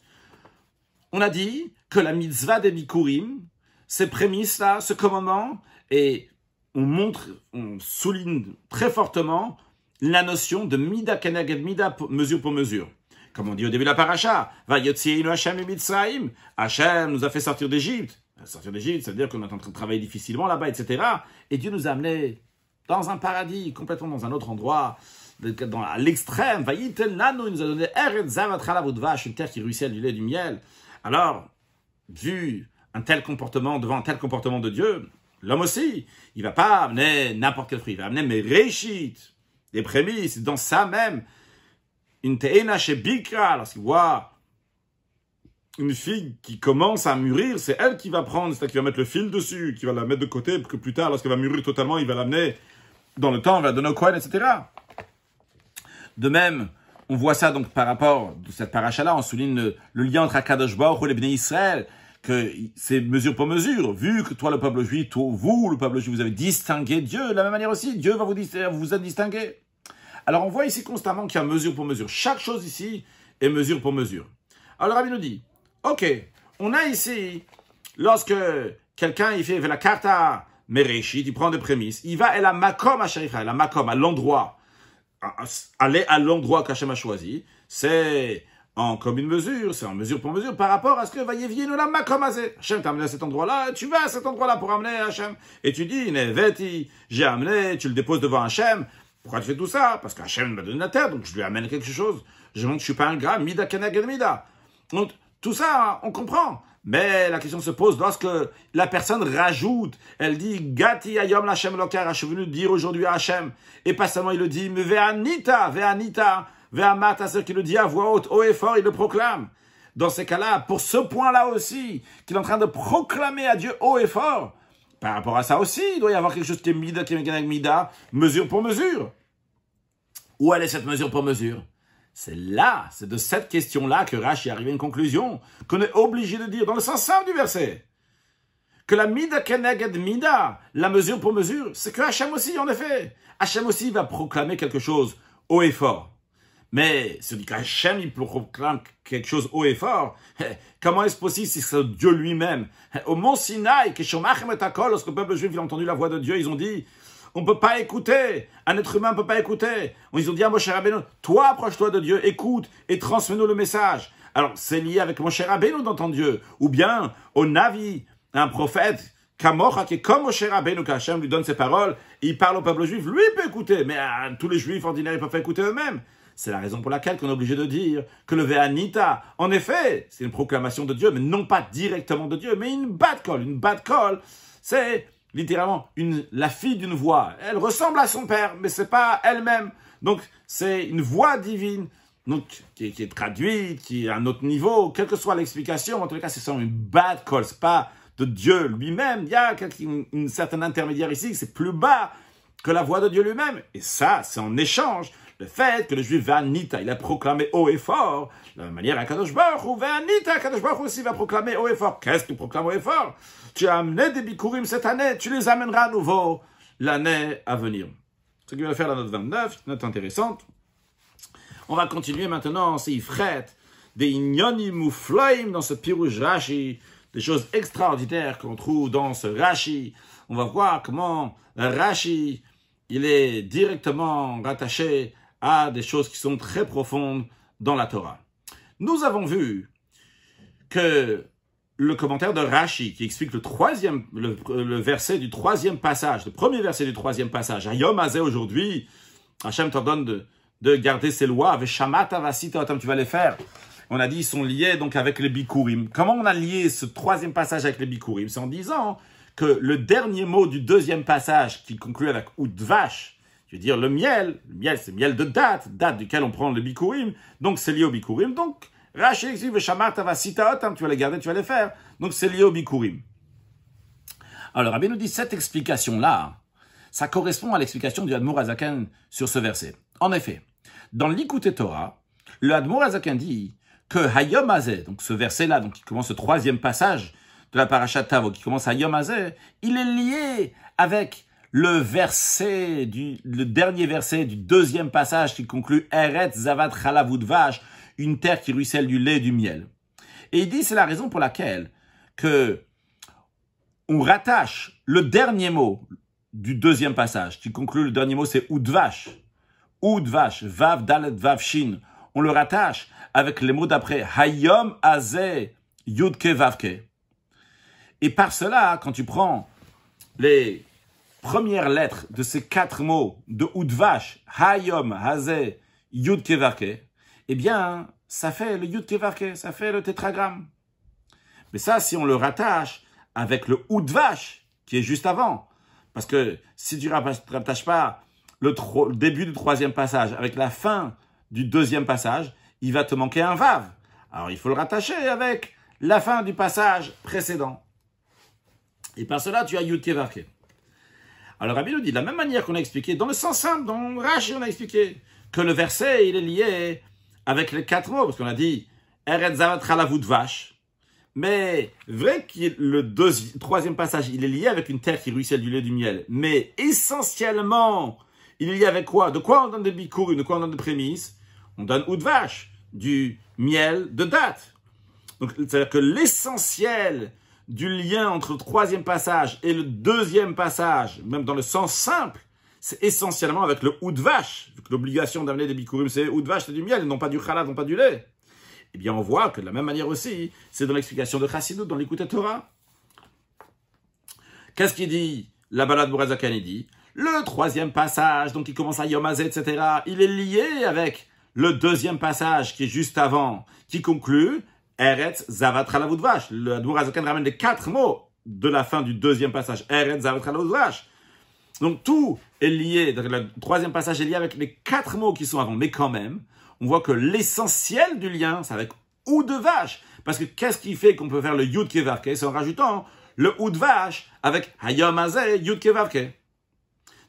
On a dit que la mitzvah des Bikurim, ces prémices-là, ce commandement, et on montre, on souligne très fortement la notion de mida keneged mida, mesure pour mesure. Comme on dit au début de la paracha, va Hashem et Hashem nous a fait sortir d'Égypte. Sortir d'Égypte, ça veut dire qu'on est en train de travailler difficilement là-bas, etc. Et Dieu nous a amenés dans un paradis, complètement dans un autre endroit, à l'extrême. il nous a donné une terre qui ruisselle du lait du miel. Alors, vu un tel comportement, devant un tel comportement de Dieu, l'homme aussi, il va pas amener n'importe quel fruit, il va amener mes réchites, des prémices, dans ça même, une teena chez Bikra, lorsqu'il voit une figue qui commence à mûrir, c'est elle qui va prendre, c'est elle qui va mettre le fil dessus, qui va la mettre de côté pour que plus tard, lorsqu'elle va mûrir totalement, il va l'amener dans le temps, on va donner au etc. De même, on voit ça donc par rapport à cette paracha-là, on souligne le, lien entre Akadosh Baruch et les Israël, que c'est mesure pour mesure. Vu que toi, le peuple juif, toi, vous, le peuple juif, vous avez distingué Dieu, de la même manière aussi, Dieu va vous, vous a distingué. Alors on voit ici constamment qu'il y a mesure pour mesure. Chaque chose ici est mesure pour mesure. Alors rabbi nous dit, ok, on a ici, lorsque quelqu'un il fait la carta Mereshit, il prend des prémices, il va à la makom à à la makom, à l'endroit, aller à l'endroit qu'Hachem a choisi, c'est en comme une mesure, c'est en mesure pour mesure par rapport à ce que va y la makom Hachem t'a amené à cet endroit-là, tu vas à cet endroit-là pour amener Hachem. Et tu dis, Neveti, j'ai amené, tu le déposes devant Hachem. Pourquoi tu fais tout ça? Parce qu'Hachem m'a donné la terre, donc je lui amène quelque chose. Je montre que je suis pas un gars, mida mida. Donc, tout ça, on comprend. Mais la question se pose lorsque la personne rajoute, elle dit Gati ayom Hashem lokar, je suis venu dire aujourd'hui à Hachem. Et pas seulement il le dit, mais ve'anita, ve'anita, ve'amata, c'est qu'il le dit à voix haute, haut et fort, il le proclame. Dans ces cas-là, pour ce point-là aussi, qu'il est en train de proclamer à Dieu haut et fort, par rapport à ça aussi, il doit y avoir quelque chose qui est mida, qui est mida, mesure pour mesure. Où elle est cette mesure pour mesure? C'est là, c'est de cette question-là que Rashi est arrivé à une conclusion qu'on est obligé de dire dans le sens simple du verset. Que la mida keneged mida, la mesure pour mesure, c'est que Hachem aussi, en effet, Hachem aussi va proclamer quelque chose haut et fort. Mais celui qu'Hachem, il proclame quelque chose haut et fort, comment est-ce possible si c'est Dieu lui-même Au mont Sinaï, lorsque le peuple juif a entendu la voix de Dieu, ils ont dit, on ne peut pas écouter, un être humain ne peut pas écouter. Ils ont dit à Moshe Rabbeinu, toi approche-toi de Dieu, écoute et transmets-nous le message. Alors c'est lié avec Moshe Rabbeinu d'entendre Dieu, ou bien au Navi, un prophète Kamocha, qui est comme Moshe Rabbeinu, qu'Hachem lui donne ses paroles, il parle au peuple juif, lui peut écouter, mais euh, tous les juifs ordinaires, ils peuvent pas écouter eux-mêmes. C'est la raison pour laquelle on est obligé de dire que le Ve'anita, en effet, c'est une proclamation de Dieu, mais non pas directement de Dieu, mais une bad call. Une bad call, c'est littéralement la fille d'une voix. Elle ressemble à son père, mais c'est pas elle-même. Donc, c'est une voix divine, qui, est traduite, qui est à un autre niveau, quelle que soit l'explication. En tout cas, c'est une bad call. C'est pas de Dieu lui-même. Il y a une, une certaine intermédiaire ici, c'est plus bas que la voix de Dieu lui-même. Et ça, c'est en échange le fait que le juif Vanita, il a proclamé haut et fort, de la même manière, Akadosh Baruch Hu, Vanita, Akadosh Baruch aussi va proclamer haut et fort. Qu'est-ce qu'il proclame haut et fort? Tu as amené des bikurim cette année, tu les amèneras à nouveau l'année à venir. Ce qui va faire la note 29, une note intéressante. On va continuer maintenant, c'est Ifret, des Inyonim ou dans ce Pirouj Rashi, des choses extraordinaires qu'on trouve dans ce Rashi. On va voir comment Rashi, il est directement rattaché à des choses qui sont très profondes dans la Torah. Nous avons vu que le commentaire de Rashi, qui explique le troisième, le, verset du troisième passage, le premier verset du troisième passage, Ayom Azé aujourd'hui, Hachem t'ordonne de, de garder ses lois, tu vas les faire. On a dit, ils sont liés donc avec les Bikurim. Comment on a lié ce troisième passage avec les Bikurim? C'est en disant que le dernier mot du deuxième passage, qui conclut avec Udvash, je veux dire le miel, le miel c'est miel de date, date duquel on prend le bikurim, donc c'est lié au bikurim, donc Rashi explique, tu vas les garder, tu vas les faire, donc c'est lié au bikurim. Alors Rabbi nous dit, cette explication-là, ça correspond à l'explication du Admour Azaken sur ce verset. En effet, dans l'Ikouté Torah, le Admour Azaken dit que Hayom Azeh, donc ce verset-là, donc qui commence le troisième passage de la parashat Tavo, qui commence à Yom Azeh, il est lié avec le verset du, dernier verset du deuxième passage qui conclut Eretz Zavat Vache, une terre qui ruisselle du lait et du miel. Et il dit c'est la raison pour laquelle que on rattache le dernier mot du deuxième passage qui conclut le dernier mot c'est Udvash. Udvash, Vav Dalet Vav Shin. On le rattache avec les mots d'après Hayom Azeh Yudke Vavke. Et par cela, quand tu prends les première lettre de ces quatre mots de Udvash, Hayom, Hazé, Yud Kevarke, eh bien, ça fait le Yud Kevarke, ça fait le tétragramme. Mais ça, si on le rattache avec le Udvash, qui est juste avant, parce que si tu ne rattaches pas le, début du troisième passage avec la fin du deuxième passage, il va te manquer un Vav. Alors il faut le rattacher avec la fin du passage précédent. Et par cela, tu as Yud Kevarke. Alors Rabbi nous dit, de la même manière qu'on a expliqué, dans le sens simple, dans Rashi, on a expliqué que le verset, il est lié avec les quatre mots, parce qu'on a dit, Eretz de vache. Mais vrai que le deuxième, troisième passage, il est lié avec une terre qui ruisselle du lait du miel. Mais essentiellement, il est lié avec quoi? De quoi on donne des bikours, de quoi on donne des prémices? On donne ou de vache, du miel de date. Donc, c'est-à-dire que l'essentiel du lien entre le troisième passage et le deuxième passage, même dans le sens simple, c'est essentiellement avec le ou de vache. L'obligation d'amener des bikurim, c'est ou de c'est du miel, non pas du chalad, non pas du lait. Eh bien, on voit que de la même manière aussi, c'est dans l'explication de Chassidut, dans l'écoute Torah. Qu'est-ce qu'il dit La balade Bourazakan, il dit? Le troisième passage, donc il commence à Yomazé, etc., il est lié avec le deuxième passage qui est juste avant, qui conclut Eretz Zavat Vash. Le Admour Azokan ramène les quatre mots de la fin du deuxième passage. Eretz Zavat Vash. Donc tout est lié, le troisième passage est lié avec les quatre mots qui sont avant. Mais quand même, on voit que l'essentiel du lien, c'est avec ou de vache. Parce que qu'est-ce qui fait qu'on peut faire le Yud Kevarke? C'est en rajoutant le ou de vache avec Hayom Azeh Yud Kevarke.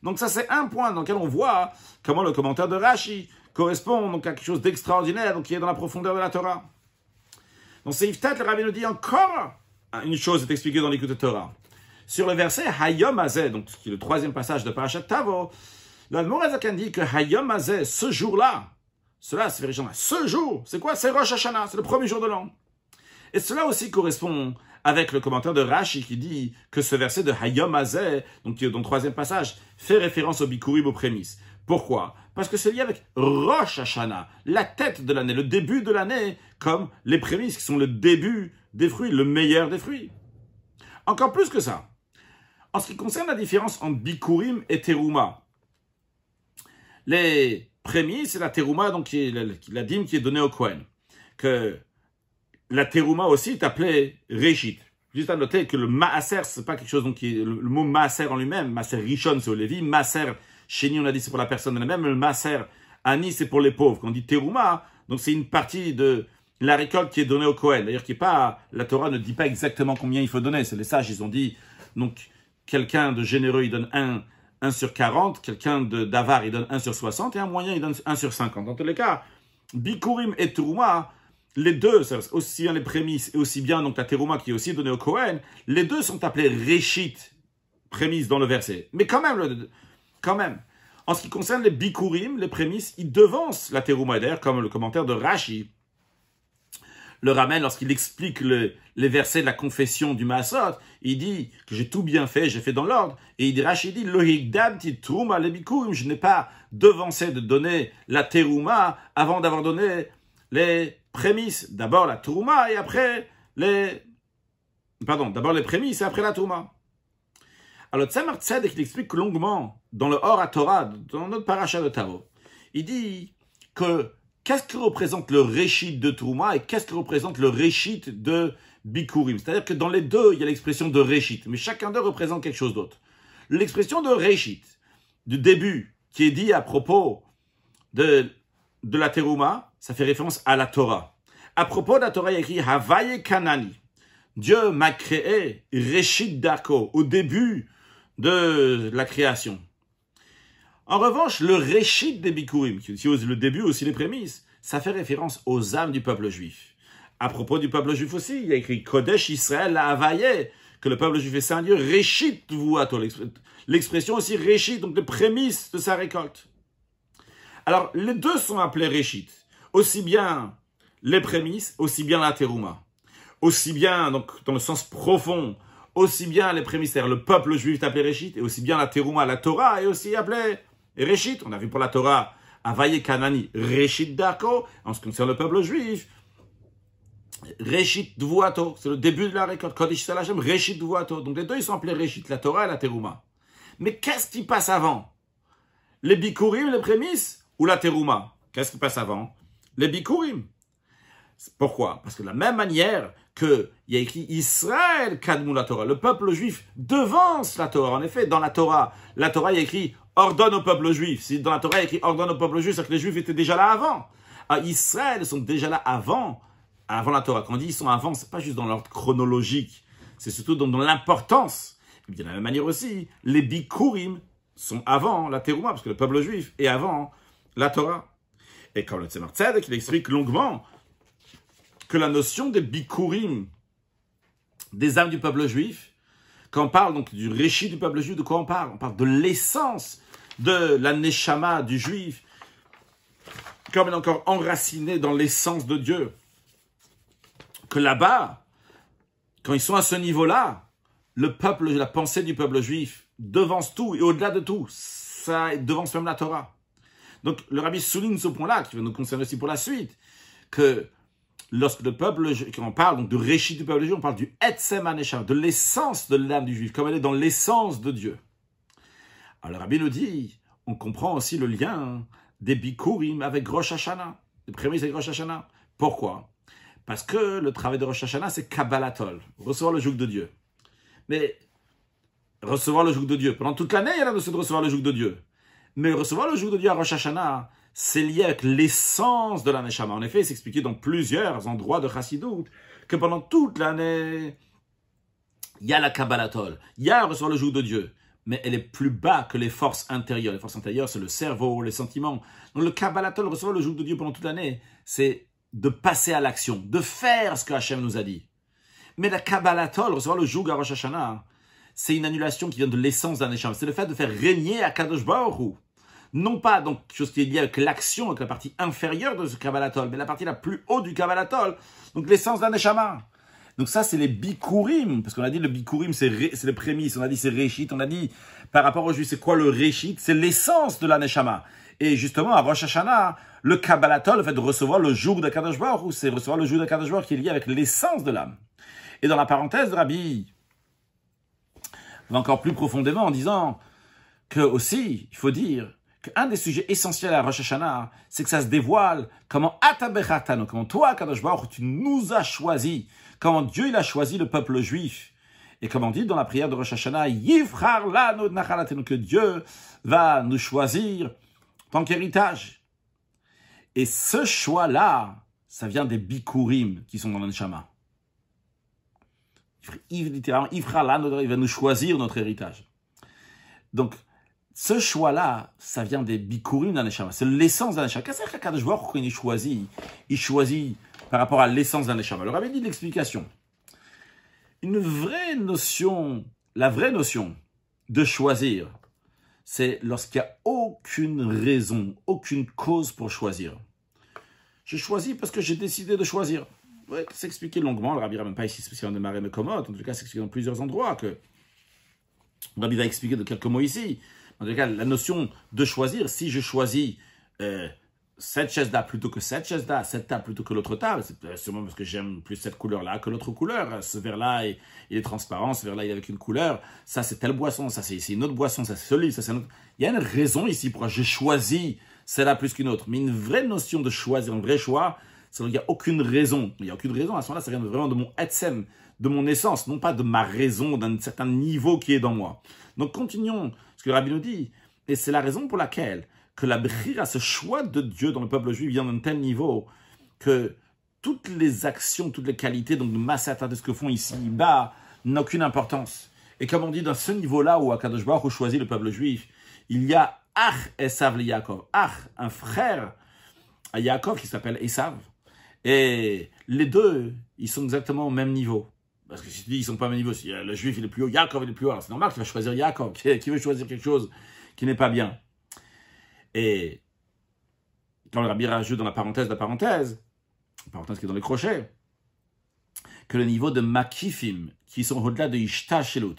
Donc ça, c'est un point dans lequel on voit comment le commentaire de Rashi correspond donc à quelque chose d'extraordinaire, qui est dans la profondeur de la Torah. Donc c'est Iftat, le rabbi nous dit encore une chose est expliquée dans l'écoute de Torah. Sur le verset Hayom Azeh, donc qui est le troisième passage de Parashat Tavo, L'Admorazakan dit que Hayom Azeh, ce jour-là, cela, c'est ce jour, c'est quoi? C'est Rosh Hashanah, c'est le premier jour de l'an. Et cela aussi correspond avec le commentaire de Rashi qui dit que ce verset de Hayom Azeh, donc dans le troisième passage, fait référence au Bikurim, aux prémices. Pourquoi? Parce que c'est lié avec Rosh Hashanah, la tête de l'année, le début de l'année, comme les prémices qui sont le début des fruits, le meilleur des fruits. Encore plus que ça, en ce qui concerne la différence entre Bikurim et Teruma, les prémices, c'est la Teruma, donc la, dîme qui est donnée au Kohen. Que la Teruma aussi est appelée Réchit. Juste à noter que le Maaser, c'est pas quelque chose, donc qui est, le, mot Maaser en lui-même, Maaser Rishon, c'est au Lévi, Maaser, nous, on a dit c'est pour la personne elle-même, le Maaser Ani, c'est pour les pauvres. Quand on dit Teruma, donc c'est une partie de la récolte qui est donnée au Kohen. D'ailleurs, qui est pas, la Torah ne dit pas exactement combien il faut donner. C'est les sages, ils ont dit, donc, quelqu'un de généreux, il donne 1, 1 sur 40, quelqu'un d'avare, il donne 1 sur 60, et un moyen, il donne 1 sur 50. Dans tous les cas, Bikurim et Teruma, les deux, aussi bien les prémices et aussi bien donc la Teruma qui est aussi donnée au Kohen, les deux sont appelés Réchit, prémices dans le verset. Mais quand même, quand même, en ce qui concerne les Bikurim, les prémices, ils devancent la Teruma. D'ailleurs, comme le commentaire de Rashi, le ramène lorsqu'il explique les versets de la confession du Maasot. Il dit que j'ai tout bien fait, j'ai fait dans l'ordre. Et il dit, Rachid dit, je n'ai pas devancé de donner la terouma avant d'avoir donné les prémices. D'abord la terouma et après les... Pardon, d'abord les prémices et après la terouma. Alors Tzemar Tzedek, il explique longuement dans le Hor Torah, dans notre paracha de Tavo. Il dit que qu'est-ce que représente le réchit de Trouma et qu'est-ce que représente le réchit de Bikurim? C'est-à-dire que dans les deux, il y a l'expression de réchit, mais chacun d'eux représente quelque chose d'autre. L'expression de réchit, du début, qui est dit à propos de, de la Terouma, ça fait référence à la Torah. À propos de la Torah, il y a écrit Havaye Kanani. Dieu m'a créé Réchit Dako, au début de la création. En revanche, le Réchit des Bikurim, qui est le début, aussi les prémices, ça fait référence aux âmes du peuple juif. À propos du peuple juif aussi, il y a écrit Kodesh Israël la Havaye, que le peuple juif est saint Dieu, Réchit toi. L'expression aussi Réchit, donc les prémices de sa récolte. Alors, les deux sont appelés Réchit. Aussi bien les prémices, aussi bien la terouma. Aussi bien, donc, dans le sens profond, aussi bien les c'est-à-dire le peuple juif est appelé Réchit, et aussi bien la terouma, la Torah, est aussi appelée Réchit, on a vu pour la Torah, Avaye Kanani, Réchit Dako, en ce qui concerne le peuple juif, Réchit Dvuato, c'est le début de la récolte, Kodesh Salachem, Réchit Dvuato. Donc les deux, ils sont appelés Réchit, la Torah et la Teruma. Mais qu'est-ce qui passe avant? Les Bikurim, les prémices, ou la Teruma Qu'est-ce qui passe avant? Les Bikurim. Pourquoi? Parce que de la même manière qu'il y a écrit Israël Kadmou la Torah, le peuple juif devance la Torah. En effet, dans la Torah, la Torah, il y a écrit ordonne au peuple juif. Si dans la Torah, il y a écrit ordonne au peuple juif, c'est que les juifs étaient déjà là avant. Ah, Israël, sont déjà là avant, avant la Torah. Quand on dit ils sont avant, c'est pas juste dans l'ordre chronologique, c'est surtout dans, l'importance. Et bien de la même manière aussi, les Bikurim sont avant la Terouma, parce que le peuple juif est avant la Torah. Et comme le Tzemar Tzedek, il explique longuement que la notion des Bikurim, des âmes du peuple juif, quand on parle donc du réchit du peuple juif, de quoi on parle? On parle de l'essence de la neshama du juif, comme elle est encore enracinée dans l'essence de Dieu. Que là-bas, quand ils sont à ce niveau-là, le peuple, la pensée du peuple juif devance tout et au-delà de tout, ça devance même la Torah. Donc le rabbi souligne ce point-là, qui va nous concerner aussi pour la suite, que lorsque le peuple, quand on parle donc de réchit du peuple juif, on parle du Etzem de l'essence de l'âme du juif, comme elle est dans l'essence de Dieu. Alors rabbi nous dit, on comprend aussi le lien des Bikurim avec Rosh Hashanah, les prémices avec Rosh Hashanah. Pourquoi? Parce que le travail de Rosh Hashanah, c'est Kabbalatol, recevoir le joug de Dieu. Mais recevoir le joug de Dieu, pendant toute l'année, il y a la notion de recevoir le joug de Dieu. Mais recevoir le joug de Dieu à Rosh Hashanah, c'est lié avec l'essence de la Neshama. En effet, c'est expliqué dans plusieurs endroits de Chassidut que pendant toute l'année, il y a la Kabbalatol, il y a recevoir le joug de Dieu, mais elle est plus bas que les forces intérieures. Les forces intérieures, c'est le cerveau, les sentiments. Donc le Kabbalatol, recevoir le joug de Dieu pendant toute l'année, c'est de passer à l'action, de faire ce que Hachem nous a dit. Mais la Kabbalatol, recevoir le joug à Rosh Hashanah, c'est une annulation qui vient de l'essence d'un échange. C'est le fait de faire régner à Kadosh Baruch non pas donc chose qui est liée avec l'action, avec la partie inférieure de ce Kabbalatol, mais la partie la plus haute du Kabbalatol, donc l'essence d'un Neshama. Donc ça, c'est les bikurim, parce qu'on a dit le bikurim, c'est les prémices, on a dit c'est réchit, on a dit par rapport au juif, c'est quoi le réchit? C'est l'essence de la Neshama. Et justement, à Rosh Hashanah, le Kabbalatol, le fait de recevoir le jour de Kadosh ou c'est recevoir le jour de Kadosh qui est lié avec l'essence de l'âme. Et dans la parenthèse de Rabbi, va encore plus profondément en disant que aussi, il faut dire qu'un des sujets essentiels à Rosh Hashanah, c'est que ça se dévoile comment Atabechatano, comment toi, Kadosh Baruch, tu nous as choisi, comment Dieu il a choisi le peuple juif. Et comme on dit dans la prière de Rosh Hashanah, Yivchar lano que Dieu va nous choisir tant qu'héritage. Et ce choix-là, ça vient des bikurim qui sont dans l'Anshama. Littéralement, il va nous choisir notre héritage. Donc, ce choix-là, ça vient des bikurim d'un C'est l'essence d'un Qu'est-ce que Kadosh quand il choisit Il choisit par rapport à l'essence d'un échama. Alors, avait dit l'explication. Une vraie notion, la vraie notion de choisir, c'est lorsqu'il n'y a aucune raison, aucune cause pour choisir. Je choisis parce que j'ai décidé de choisir. Ouais, c'est expliqué longuement, le rabbi même pas ici spécialement de Maré Mekomot, en tout cas c'est expliqué dans plusieurs endroits que le rabbi va expliquer de quelques mots ici. En tout cas, la notion de choisir, si je choisis euh, cette chaise-là plutôt que cette chaise-là, cette table plutôt que l'autre table, c'est sûrement parce que j'aime plus cette couleur-là que l'autre couleur. Ce verre-là, il, est transparent, ce verre-là, il est avec une couleur. Ça, c'est telle boisson, ça, c'est une autre boisson, ça, c'est celui, ça, c'est autre. Il y a une raison ici pourquoi j'ai choisi celle-là plus qu'une autre. Mais une vraie notion de choisir, un vrai choix, qu'il n'y a aucune raison. Il n'y a aucune raison. À ce moment-là, ça vient vraiment de mon etsem, de mon essence, non pas de ma raison, d'un certain niveau qui est dans moi. Donc, continuons que Rabbi nous dit. Et c'est la raison pour laquelle que la à ce choix de Dieu dans le peuple juif vient d'un tel niveau que toutes les actions, toutes les qualités donc de Massata de ce que font ici bas n'ont aucune importance. Et comme on dit, dans ce niveau-là où Akadosh Baruch choisit le peuple juif, il y a Ach Esav le Yaakov. Ach, un frère à Yaakov qui s'appelle Esav. Et les deux, ils sont exactement au même niveau. Parce que si tu dis ils sont pas si le juif il est plus haut, Yaakov il est plus haut, c'est normal qu'il va choisir Yaakov, qui veut choisir quelque chose qui n'est pas bien? Et quand le rabbi rajoute dans la parenthèse de la parenthèse, la parenthèse qui est dans les crochets, que le niveau de Makifim, qui sont au-delà de Ishta Shelut,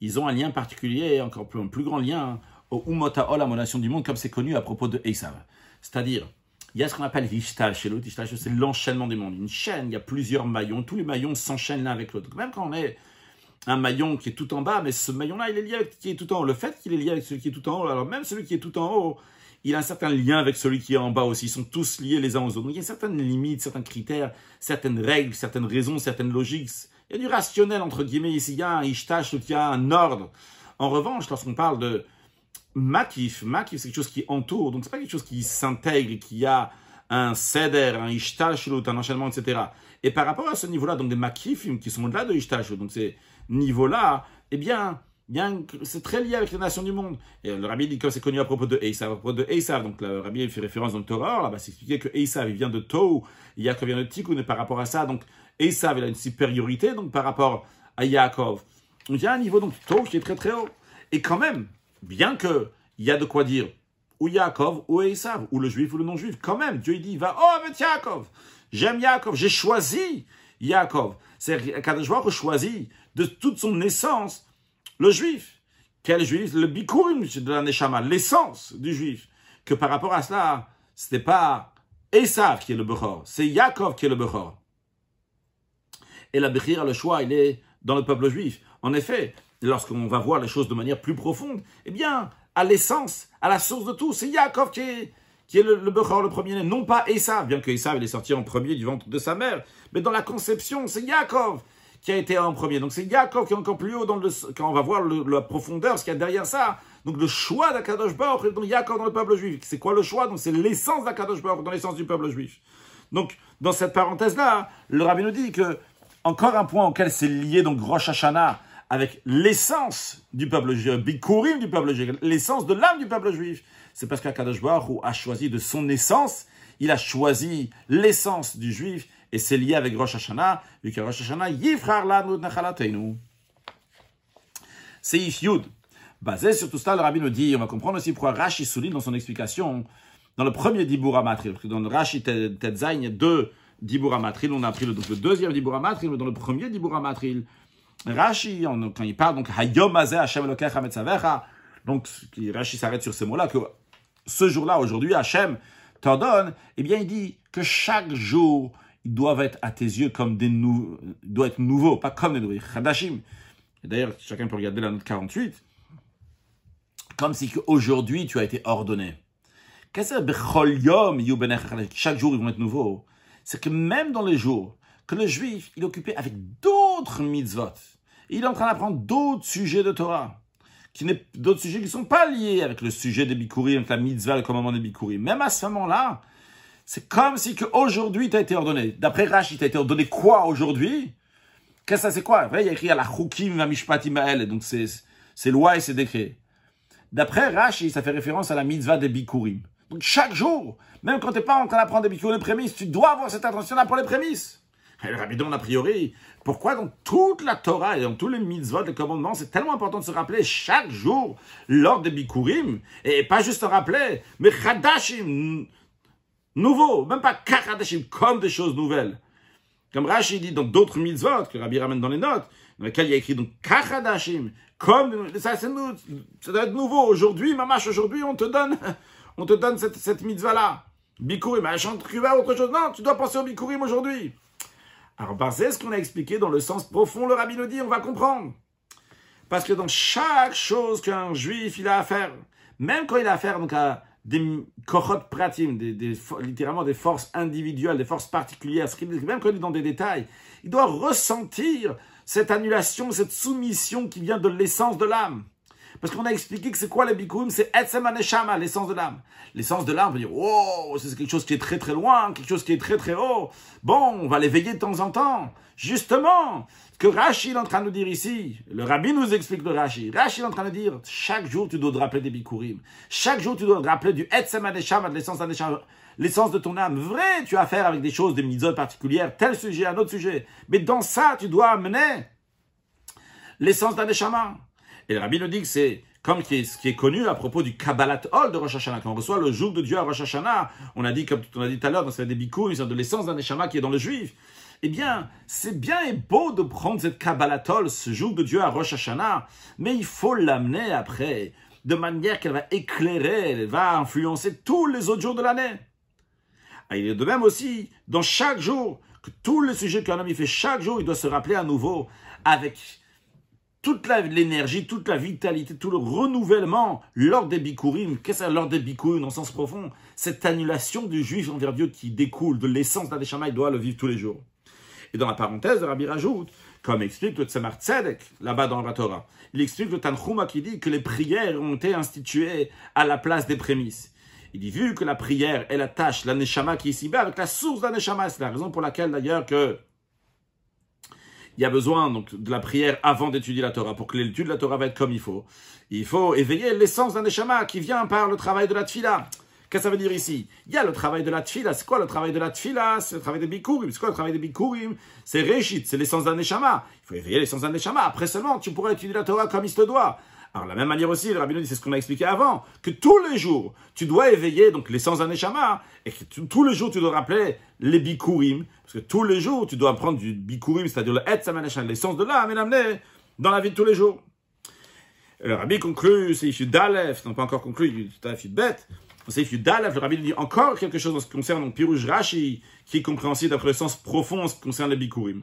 ils ont un lien particulier, encore plus, un plus grand lien, au Umota Ol, la nation du monde, comme c'est connu à propos de Esav. C'est-à-dire, il y a ce qu'on appelle Ishta Shelut. Ishta Shelut, c'est l'enchaînement des mondes. Une chaîne, il y a plusieurs maillons. Tous les maillons s'enchaînent l'un avec l'autre. Même quand on est un maillon qui est tout en bas, mais ce maillon-là, il est lié avec celui qui est tout en haut. Le fait qu'il est lié avec celui qui est tout en haut, alors même celui qui est tout en haut, il a un certain lien avec celui qui est en bas aussi. Ils sont tous liés les uns aux autres. Donc il y a certaines limites, certains critères, certaines règles, certaines raisons, certaines logiques. Il y a du rationnel, entre guillemets, ici. Il y a un ishtash, il y a un ordre. En revanche, lorsqu'on parle de makif, makif, c'est quelque chose qui entoure. Donc c'est pas quelque chose qui s'intègre, qui a un seder, un ishtash, un enchaînement, etc. Et par rapport à ce niveau-là, donc des makifim qui sont au-delà de ishtash, donc c'est niveau-là, eh bien, bien c'est très lié avec les nations du monde. Et le rabbi dit que c'est connu à propos de Esav, à propos de Esav. Donc le rabbi fait référence dans le Torah, là-bas, c'est expliqué que Esav, il vient de Tou, Yaakov vient de Tikkun, et par rapport à ça, donc Esav, il a une supériorité, donc par rapport à Yaakov. Donc il y a un niveau, donc Tou, qui est très très haut. Et quand même, bien que il y a de quoi dire, ou Yaakov, ou Esav, ou le juif, ou le non-juif, quand même, Dieu dit, va, oh, avec Yaakov, j'aime Yaakov, j'ai choisi Yaakov. C'est Kadosh Baruch choisi de toute son essence le juif. Quel juif? Le bikurim de la neshama, l'essence du juif. Que par rapport à cela, ce n'est pas Esav qui est le Bechor, c'est Yaakov qui est le Bechor. Et la Bechir, le choix, il est dans le peuple juif. En effet, lorsqu'on va voir les choses de manière plus profonde, eh bien, à l'essence, à la source de tout, c'est Yaakov qui est, est le, le Bechor, le premier-né, non pas Esav, bien que Esav il est sorti en premier du ventre de sa mère, mais dans la conception, c'est Yaakov qui a été en premier. Donc c'est Yaakov qui est encore plus haut dans le, quand on va voir la profondeur, ce qu'il y a derrière ça. Donc le choix d'Akadosh Baruch dans Yaakov dans le peuple juif. C'est quoi le choix? Donc c'est l'essence d'Akadosh Baruch dans l'essence du peuple juif. Donc dans cette parenthèse-là, le rabbin nous dit que encore un point auquel c'est lié donc Rosh Hashanah avec l'essence du peuple juif, Bikurim du peuple juif, l'essence de l'âme du peuple juif. C'est parce qu'Akadosh Baruch a choisi de son essence, il a choisi l'essence du juif et c'est lié avec Rosh Hashanah, vu que Rosh Hashanah, Yifrar Lanud Nachalateinu. Seif Yud. Basé sur tout cela, le rabbi nous dit, on va comprendre aussi pourquoi Rashi souligne dans son explication, dans le premier Dibur Amatril, parce que dans le Rashi Tetzain, il y a deux Dibur Amatril, on a pris le, donc, le deuxième Dibur Amatril, mais dans le premier Dibur Amatril, Rashi, quand il parle, donc, Hayom Hashem donc, Rashi s'arrête sur ces mots-là, que ce jour-là, aujourd'hui, Hachem t'ordonne, eh bien, il dit que chaque jour, ils doivent être à tes yeux comme des nou doit être nouveau, pas comme des nouveaux. Chadashim. D'ailleurs, chacun peut regarder la note 48 comme si aujourd'hui tu as été ordonné. Qu'est-ce que chaque jour ils vont être nouveaux? C'est que même dans les jours que le juif il occupé avec d'autres mitzvot, il est en train d'apprendre d'autres sujets de Torah, qui d'autres sujets qui ne sont pas liés avec le sujet des bikurim, avec la mitzvah, le commandement des bikurim. Même à ce moment-là, c'est comme si aujourd'hui tu as été ordonné. D'après Rashi, tu as été ordonné quoi aujourd'hui? Qu'est-ce que c'est quoi? Il y a écrit à la chukim mishpatim donc c'est loi et c'est décret. D'après Rashi, ça fait référence à la mitzvah des bikurim. Donc chaque jour, même quand tu n'es pas en train d'apprendre des bikurim, les prémices, tu dois avoir cette attention-là pour les prémices. Le rabbi a priori, pourquoi dans toute la Torah et dans tous les mitzvot, les commandements, c'est tellement important de se rappeler chaque jour lors des bikurim, et pas juste se rappeler, mais chadashim, nouveau, même pas kachadashim, comme des choses nouvelles. Comme Rashi dit dans d'autres mitzvot, que Rabbi ramène dans les notes, dans lesquelles il y a écrit donc kachadashim, comme ça, c'est ça doit être nouveau. Aujourd'hui, mamache, aujourd'hui, on te donne, on te donne cette, cette mitzvah-là. Bikurim, un chante autre chose. Non, tu dois penser au bikurim aujourd'hui. Alors, c'est ce qu'on a expliqué dans le sens profond, le rabbi nous dit, on va comprendre. Parce que dans chaque chose qu'un juif il a à faire, même quand il a à faire donc à des kohot pratim, littéralement des forces individuelles, des forces particulières, même quand il est dans des détails, il doit ressentir cette annulation, cette soumission qui vient de l'essence de l'âme. Parce qu'on a expliqué que c'est quoi le bikurim C'est Etzem l'essence de l'âme. L'essence de l'âme, on peut dire, oh, c'est quelque chose qui est très très loin, quelque chose qui est très très haut. Bon, on va l'éveiller de temps en temps. Justement, ce que Rachid est en train de nous dire ici, le rabbi nous explique le Rachid. Rachid est en train de dire, chaque jour tu dois te rappeler des bikurim. Chaque jour tu dois te rappeler du Etzem de l'essence l'essence de ton âme. Vrai, tu as affaire avec des choses, des mitzvot particulières, tel sujet, un autre sujet. Mais dans ça, tu dois amener l'essence d'un échama. Et le rabbi nous dit que c'est comme ce qui est connu à propos du Kabbalat Hol de Rosh Hashanah. Quand on reçoit le jour de Dieu à Rosh Hashanah, on a dit, comme on a dit tout à l'heure, dans des bikoum, de l'essence d'un échama qui est dans le juif. Eh bien, c'est bien et beau de prendre cette Kabbalatol, ce jour de Dieu à Rosh Hashanah, mais il faut l'amener après, de manière qu'elle va éclairer, elle va influencer tous les autres jours de l'année. Ah, il est de même aussi, dans chaque jour, que tous les sujets qu'un homme fait chaque jour, il doit se rappeler à nouveau avec toute l'énergie, toute la vitalité, tout le renouvellement lors des bikurim. Qu'est-ce que c'est lors des bikurim, en sens profond Cette annulation du juif envers Dieu qui découle de l'essence d'Adeshama, il doit le vivre tous les jours. Et dans la parenthèse, Rabbi rajoute, comme explique le Tzemar Tzedek, là-bas dans la Torah, il explique le Tanchuma qui dit que les prières ont été instituées à la place des prémices. Il dit, vu que la prière est la tâche, la neshama qui est ici-bas, avec la source de la c'est la raison pour laquelle d'ailleurs que il y a besoin donc de la prière avant d'étudier la Torah, pour que l'étude de la Torah va être comme il faut. Il faut éveiller l'essence d'un neshama qui vient par le travail de la tfila. Qu'est-ce que ça veut dire ici? Il y a le travail de la tfila. C'est quoi le travail de la tfila? C'est le travail des bikurim. C'est quoi le travail des bikurim C'est réchit, c'est l'essence d'un neshama. Il faut éveiller l'essence d'un neshama. Après seulement, tu pourras étudier la Torah comme il se doit. Alors, de la même manière aussi, le rabbin dit, c'est ce qu'on a expliqué avant, que tous les jours, tu dois éveiller donc l'essence d'un échama, et que tous les jours, tu dois rappeler les bikurim, parce que tous les jours, tu dois prendre du bikurim, c'est-à-dire le et l'essence de l'âme, et l'amener dans la vie de tous les jours. le rabbi conclut, c'est Ifyud Dalef, non pas encore conclu, c'est Ifyud bête, c'est Ifyud Dalef, le rabbi dit encore quelque chose en ce qui concerne donc Pirouj Rashi, qui est compréhensible d'après le sens profond en ce qui concerne les bikurim.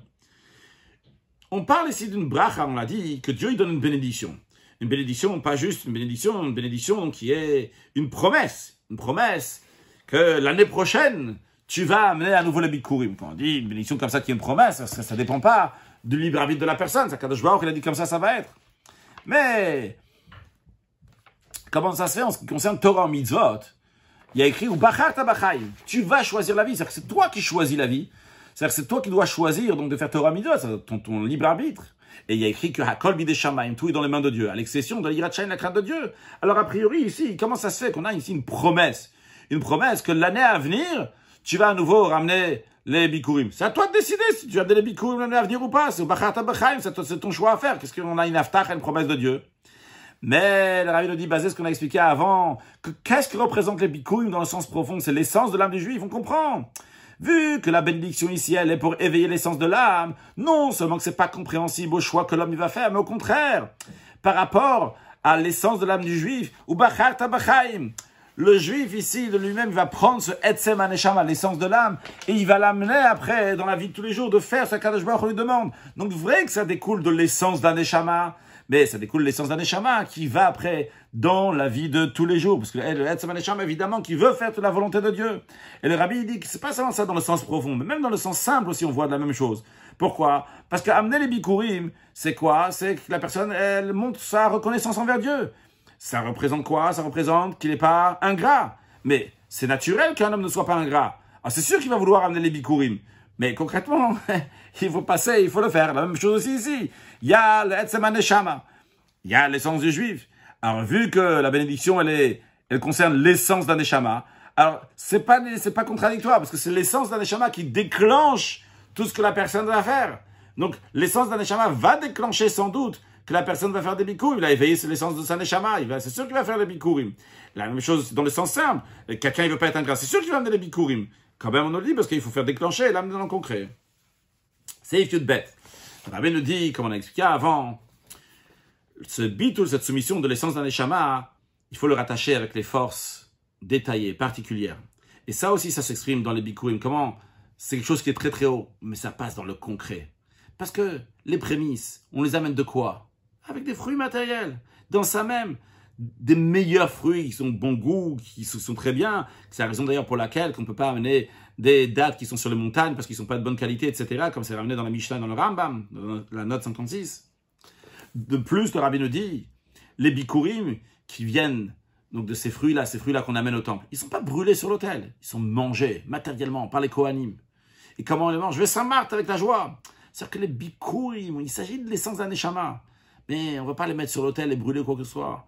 On parle ici d'une bracha, on l'a dit, que Dieu il donne une bénédiction une bénédiction, pas juste une bénédiction, une bénédiction qui est une promesse, une promesse que l'année prochaine, tu vas amener à nouveau le Bikurim. Quand on dit une bénédiction comme ça qui est une promesse, ça ne dépend pas du libre arbitre de la personne. C'est Kadosh Baruch, il a dit comme ça, ça va être. Mais, comment ça se fait en ce qui concerne Torah Mitzvot? Il y a écrit, tu vas choisir la vie. C'est-à-dire que c'est toi qui choisis la vie. C'est-à-dire que c'est toi qui dois choisir donc de faire Torah Mitzvot, ton, ton libre arbitre. Et il y a écrit que Hakol Bideshamaim, tout est dans les mains de Dieu, à l'exception de l'Iratchain, la crainte de Dieu. Alors, a priori, ici, comment ça se fait qu'on a ici une promesse? Une promesse que l'année à venir, tu vas à nouveau ramener les bikurim. C'est à toi de décider si tu as des bikurim l'année à venir ou pas. C'est c'est ton choix à faire. Qu'est-ce qu'on a une aftach, une promesse de Dieu? Mais le Rabbi nous dit, basé sur ce qu'on a expliqué avant, que qu'est-ce que représente les bikurim dans le sens profond? C'est l'essence de l'âme du juif, on comprend. Vu que la bénédiction ici, elle est pour éveiller l'essence de l'âme, non seulement que c'est pas compréhensible au choix que l'homme va faire, mais au contraire, par rapport à l'essence de l'âme du juif, ou bachar tabachaim, le juif ici de lui-même va prendre ce etzem aneshama, l'essence de l'âme, et il va l'amener après dans la vie de tous les jours de faire ce qu'Akadosh Baruch lui demande. Donc vrai que ça découle de l'essence d'un mais ça découle l'essence d'un neshama qui va après dans la vie de tous les jours, parce que le etzem aneshama évidemment qui veut faire toute la volonté de Dieu. Et le rabbi dit que c'est pas seulement ça dans le sens profond, mais même dans le sens simple aussi on voit de la même chose. Pourquoi? Parce que amener les bikurim, c'est quoi? C'est que la personne elle montre sa reconnaissance envers Dieu. Ça représente quoi? Ça représente qu'il n'est pas ingrat. Mais c'est naturel qu'un homme ne soit pas ingrat. Ah, c'est sûr qu'il va vouloir amener les bikurim. Mais concrètement, il faut passer, il faut le faire. La même chose aussi ici. Il y a Il y a l'essence du juif. Alors, vu que la bénédiction, elle, est, elle concerne l'essence d'un Neshama, alors, c'est pas, pas contradictoire, parce que c'est l'essence d'un Neshama qui déclenche tout ce que la personne va faire. Donc, l'essence d'un Neshama va déclencher sans doute que la personne va faire des bikurim. Il a éveillé l'essence de sa neshama. C'est sûr qu'il va faire des bikurim. La même chose dans le sens simple. Quelqu'un, il veut pas être ingrat. C'est sûr qu'il va amener des bikurim. Quand même, on nous le dit parce qu'il faut faire déclencher l'amener dans le concret. C'est étude bête. Rabbi nous dit, comme on a expliqué avant, ce bitul, cette soumission de l'essence d'un neshama, il faut le rattacher avec les forces détaillées, particulières. Et ça aussi, ça s'exprime dans les bikurim. Comment? C'est quelque chose qui est très très haut, mais ça passe dans le concret. Parce que les prémices, on les amène de quoi? Avec des fruits matériels. Dans ça même, des meilleurs fruits qui sont de bon goût, qui sont très bien. C'est la raison d'ailleurs pour laquelle on ne peut pas amener des dates qui sont sur les montagnes parce qu'ils ne sont pas de bonne qualité, etc., comme c'est ramené dans la Mishnah, dans le Rambam, dans la note 56. De plus, le Rabbi nous dit, les bikurim qui viennent donc de ces fruits-là, ces fruits-là qu'on amène au temple, ils ne sont pas brûlés sur l'autel, ils sont mangés matériellement par les Kohanim. Et comment on les mange? Je vais Saint-Marthe avec la joie. C'est-à-dire que les bikurim, il s'agit de l'essence d'un échama mais on ne va pas les mettre sur l'autel et brûler quoi que ce soit.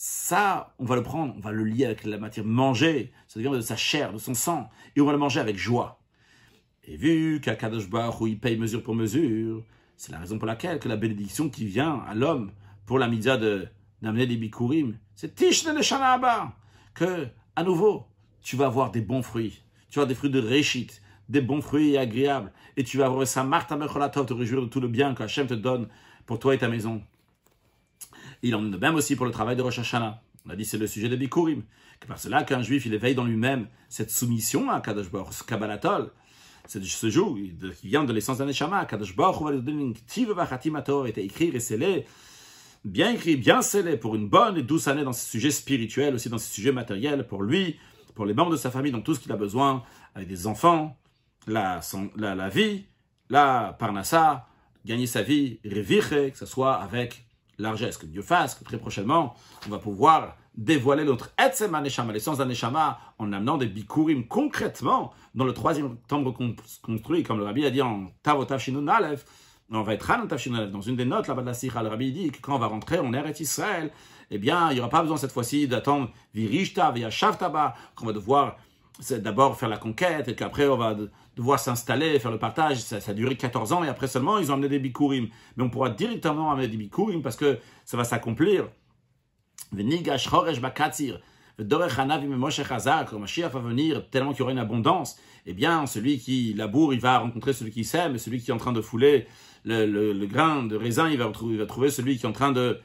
Ça, on va le prendre, on va le lier avec la matière, manger, ça devient de sa chair, de son sang, et on va le manger avec joie. Et vu qu'Akadosh Baruch il paye mesure pour mesure, c'est la raison pour laquelle que la bénédiction qui vient à l'homme pour la mitzvah d'amener des bikurim, c'est Tishne le Shana que, à nouveau, tu vas avoir des bons fruits. Tu vas avoir des fruits de réchit, des bons fruits agréables, et tu vas avoir sa marta mecholatov, te réjouir de tout le bien qu'Hachem te donne pour toi et ta maison. Il en est de même aussi pour le travail de Rosh Hashanah. On a dit c'est le sujet de Bikurim. Que par cela qu'un juif, il éveille dans lui-même cette soumission à Kadosh Baruch, ce Kabbalatol. C'est ce jour qui vient de l'essence d'un Neshama. Kadosh Baruch va donner une ktiv était écrit et scellé, bien écrit, bien scellé pour une bonne et douce année dans ses sujets spirituels, aussi dans ses sujets matériels, pour lui, pour les membres de sa famille, dans tout ce qu'il a besoin, avec des enfants, la, vie, la parnassa, gagner sa vie, reviche, que ce soit avec largesse, que Dieu fasse, que très prochainement, on va pouvoir dévoiler notre Etzem Aneshama, l'essence d'Aneshama, en amenant des bikurim concrètement dans le troisième temple construit, comme le Rabbi a dit en Tavotav Shinun Aleph, on va être dans une des notes là-bas de la Sikha, le Rabbi dit que quand on va rentrer en Eretz Israël, eh bien, il n'y aura pas besoin cette fois-ci d'attendre Virishta, Shavtaba, qu'on va devoir d'abord faire la conquête, et qu'après on va devoir s'installer, faire le partage. Ça, a duré 14 ans et après seulement ils ont amené des bikurim. Mais on pourra directement amener des bikurim parce que ça va s'accomplir. Quand Mashiach va venir, tellement qu'il y aura une abondance, eh bien, celui qui laboure, il va rencontrer celui qui sème, et celui qui est en train de fouler le, grain de raisin, il va trouver celui qui est en train de,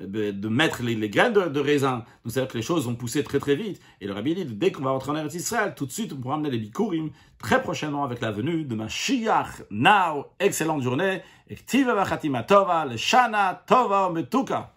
de mettre les, graines de, raisin. Donc c'est-à-dire que les choses vont pousser très très vite. Et le rabbi dit, dès qu'on va rentrer en Eretz Israël, tout de suite on pourra amener les bikurim très prochainement avec la venue de Mashiach. Now, excellente journée. Et Tova le Shana Tova Metuka.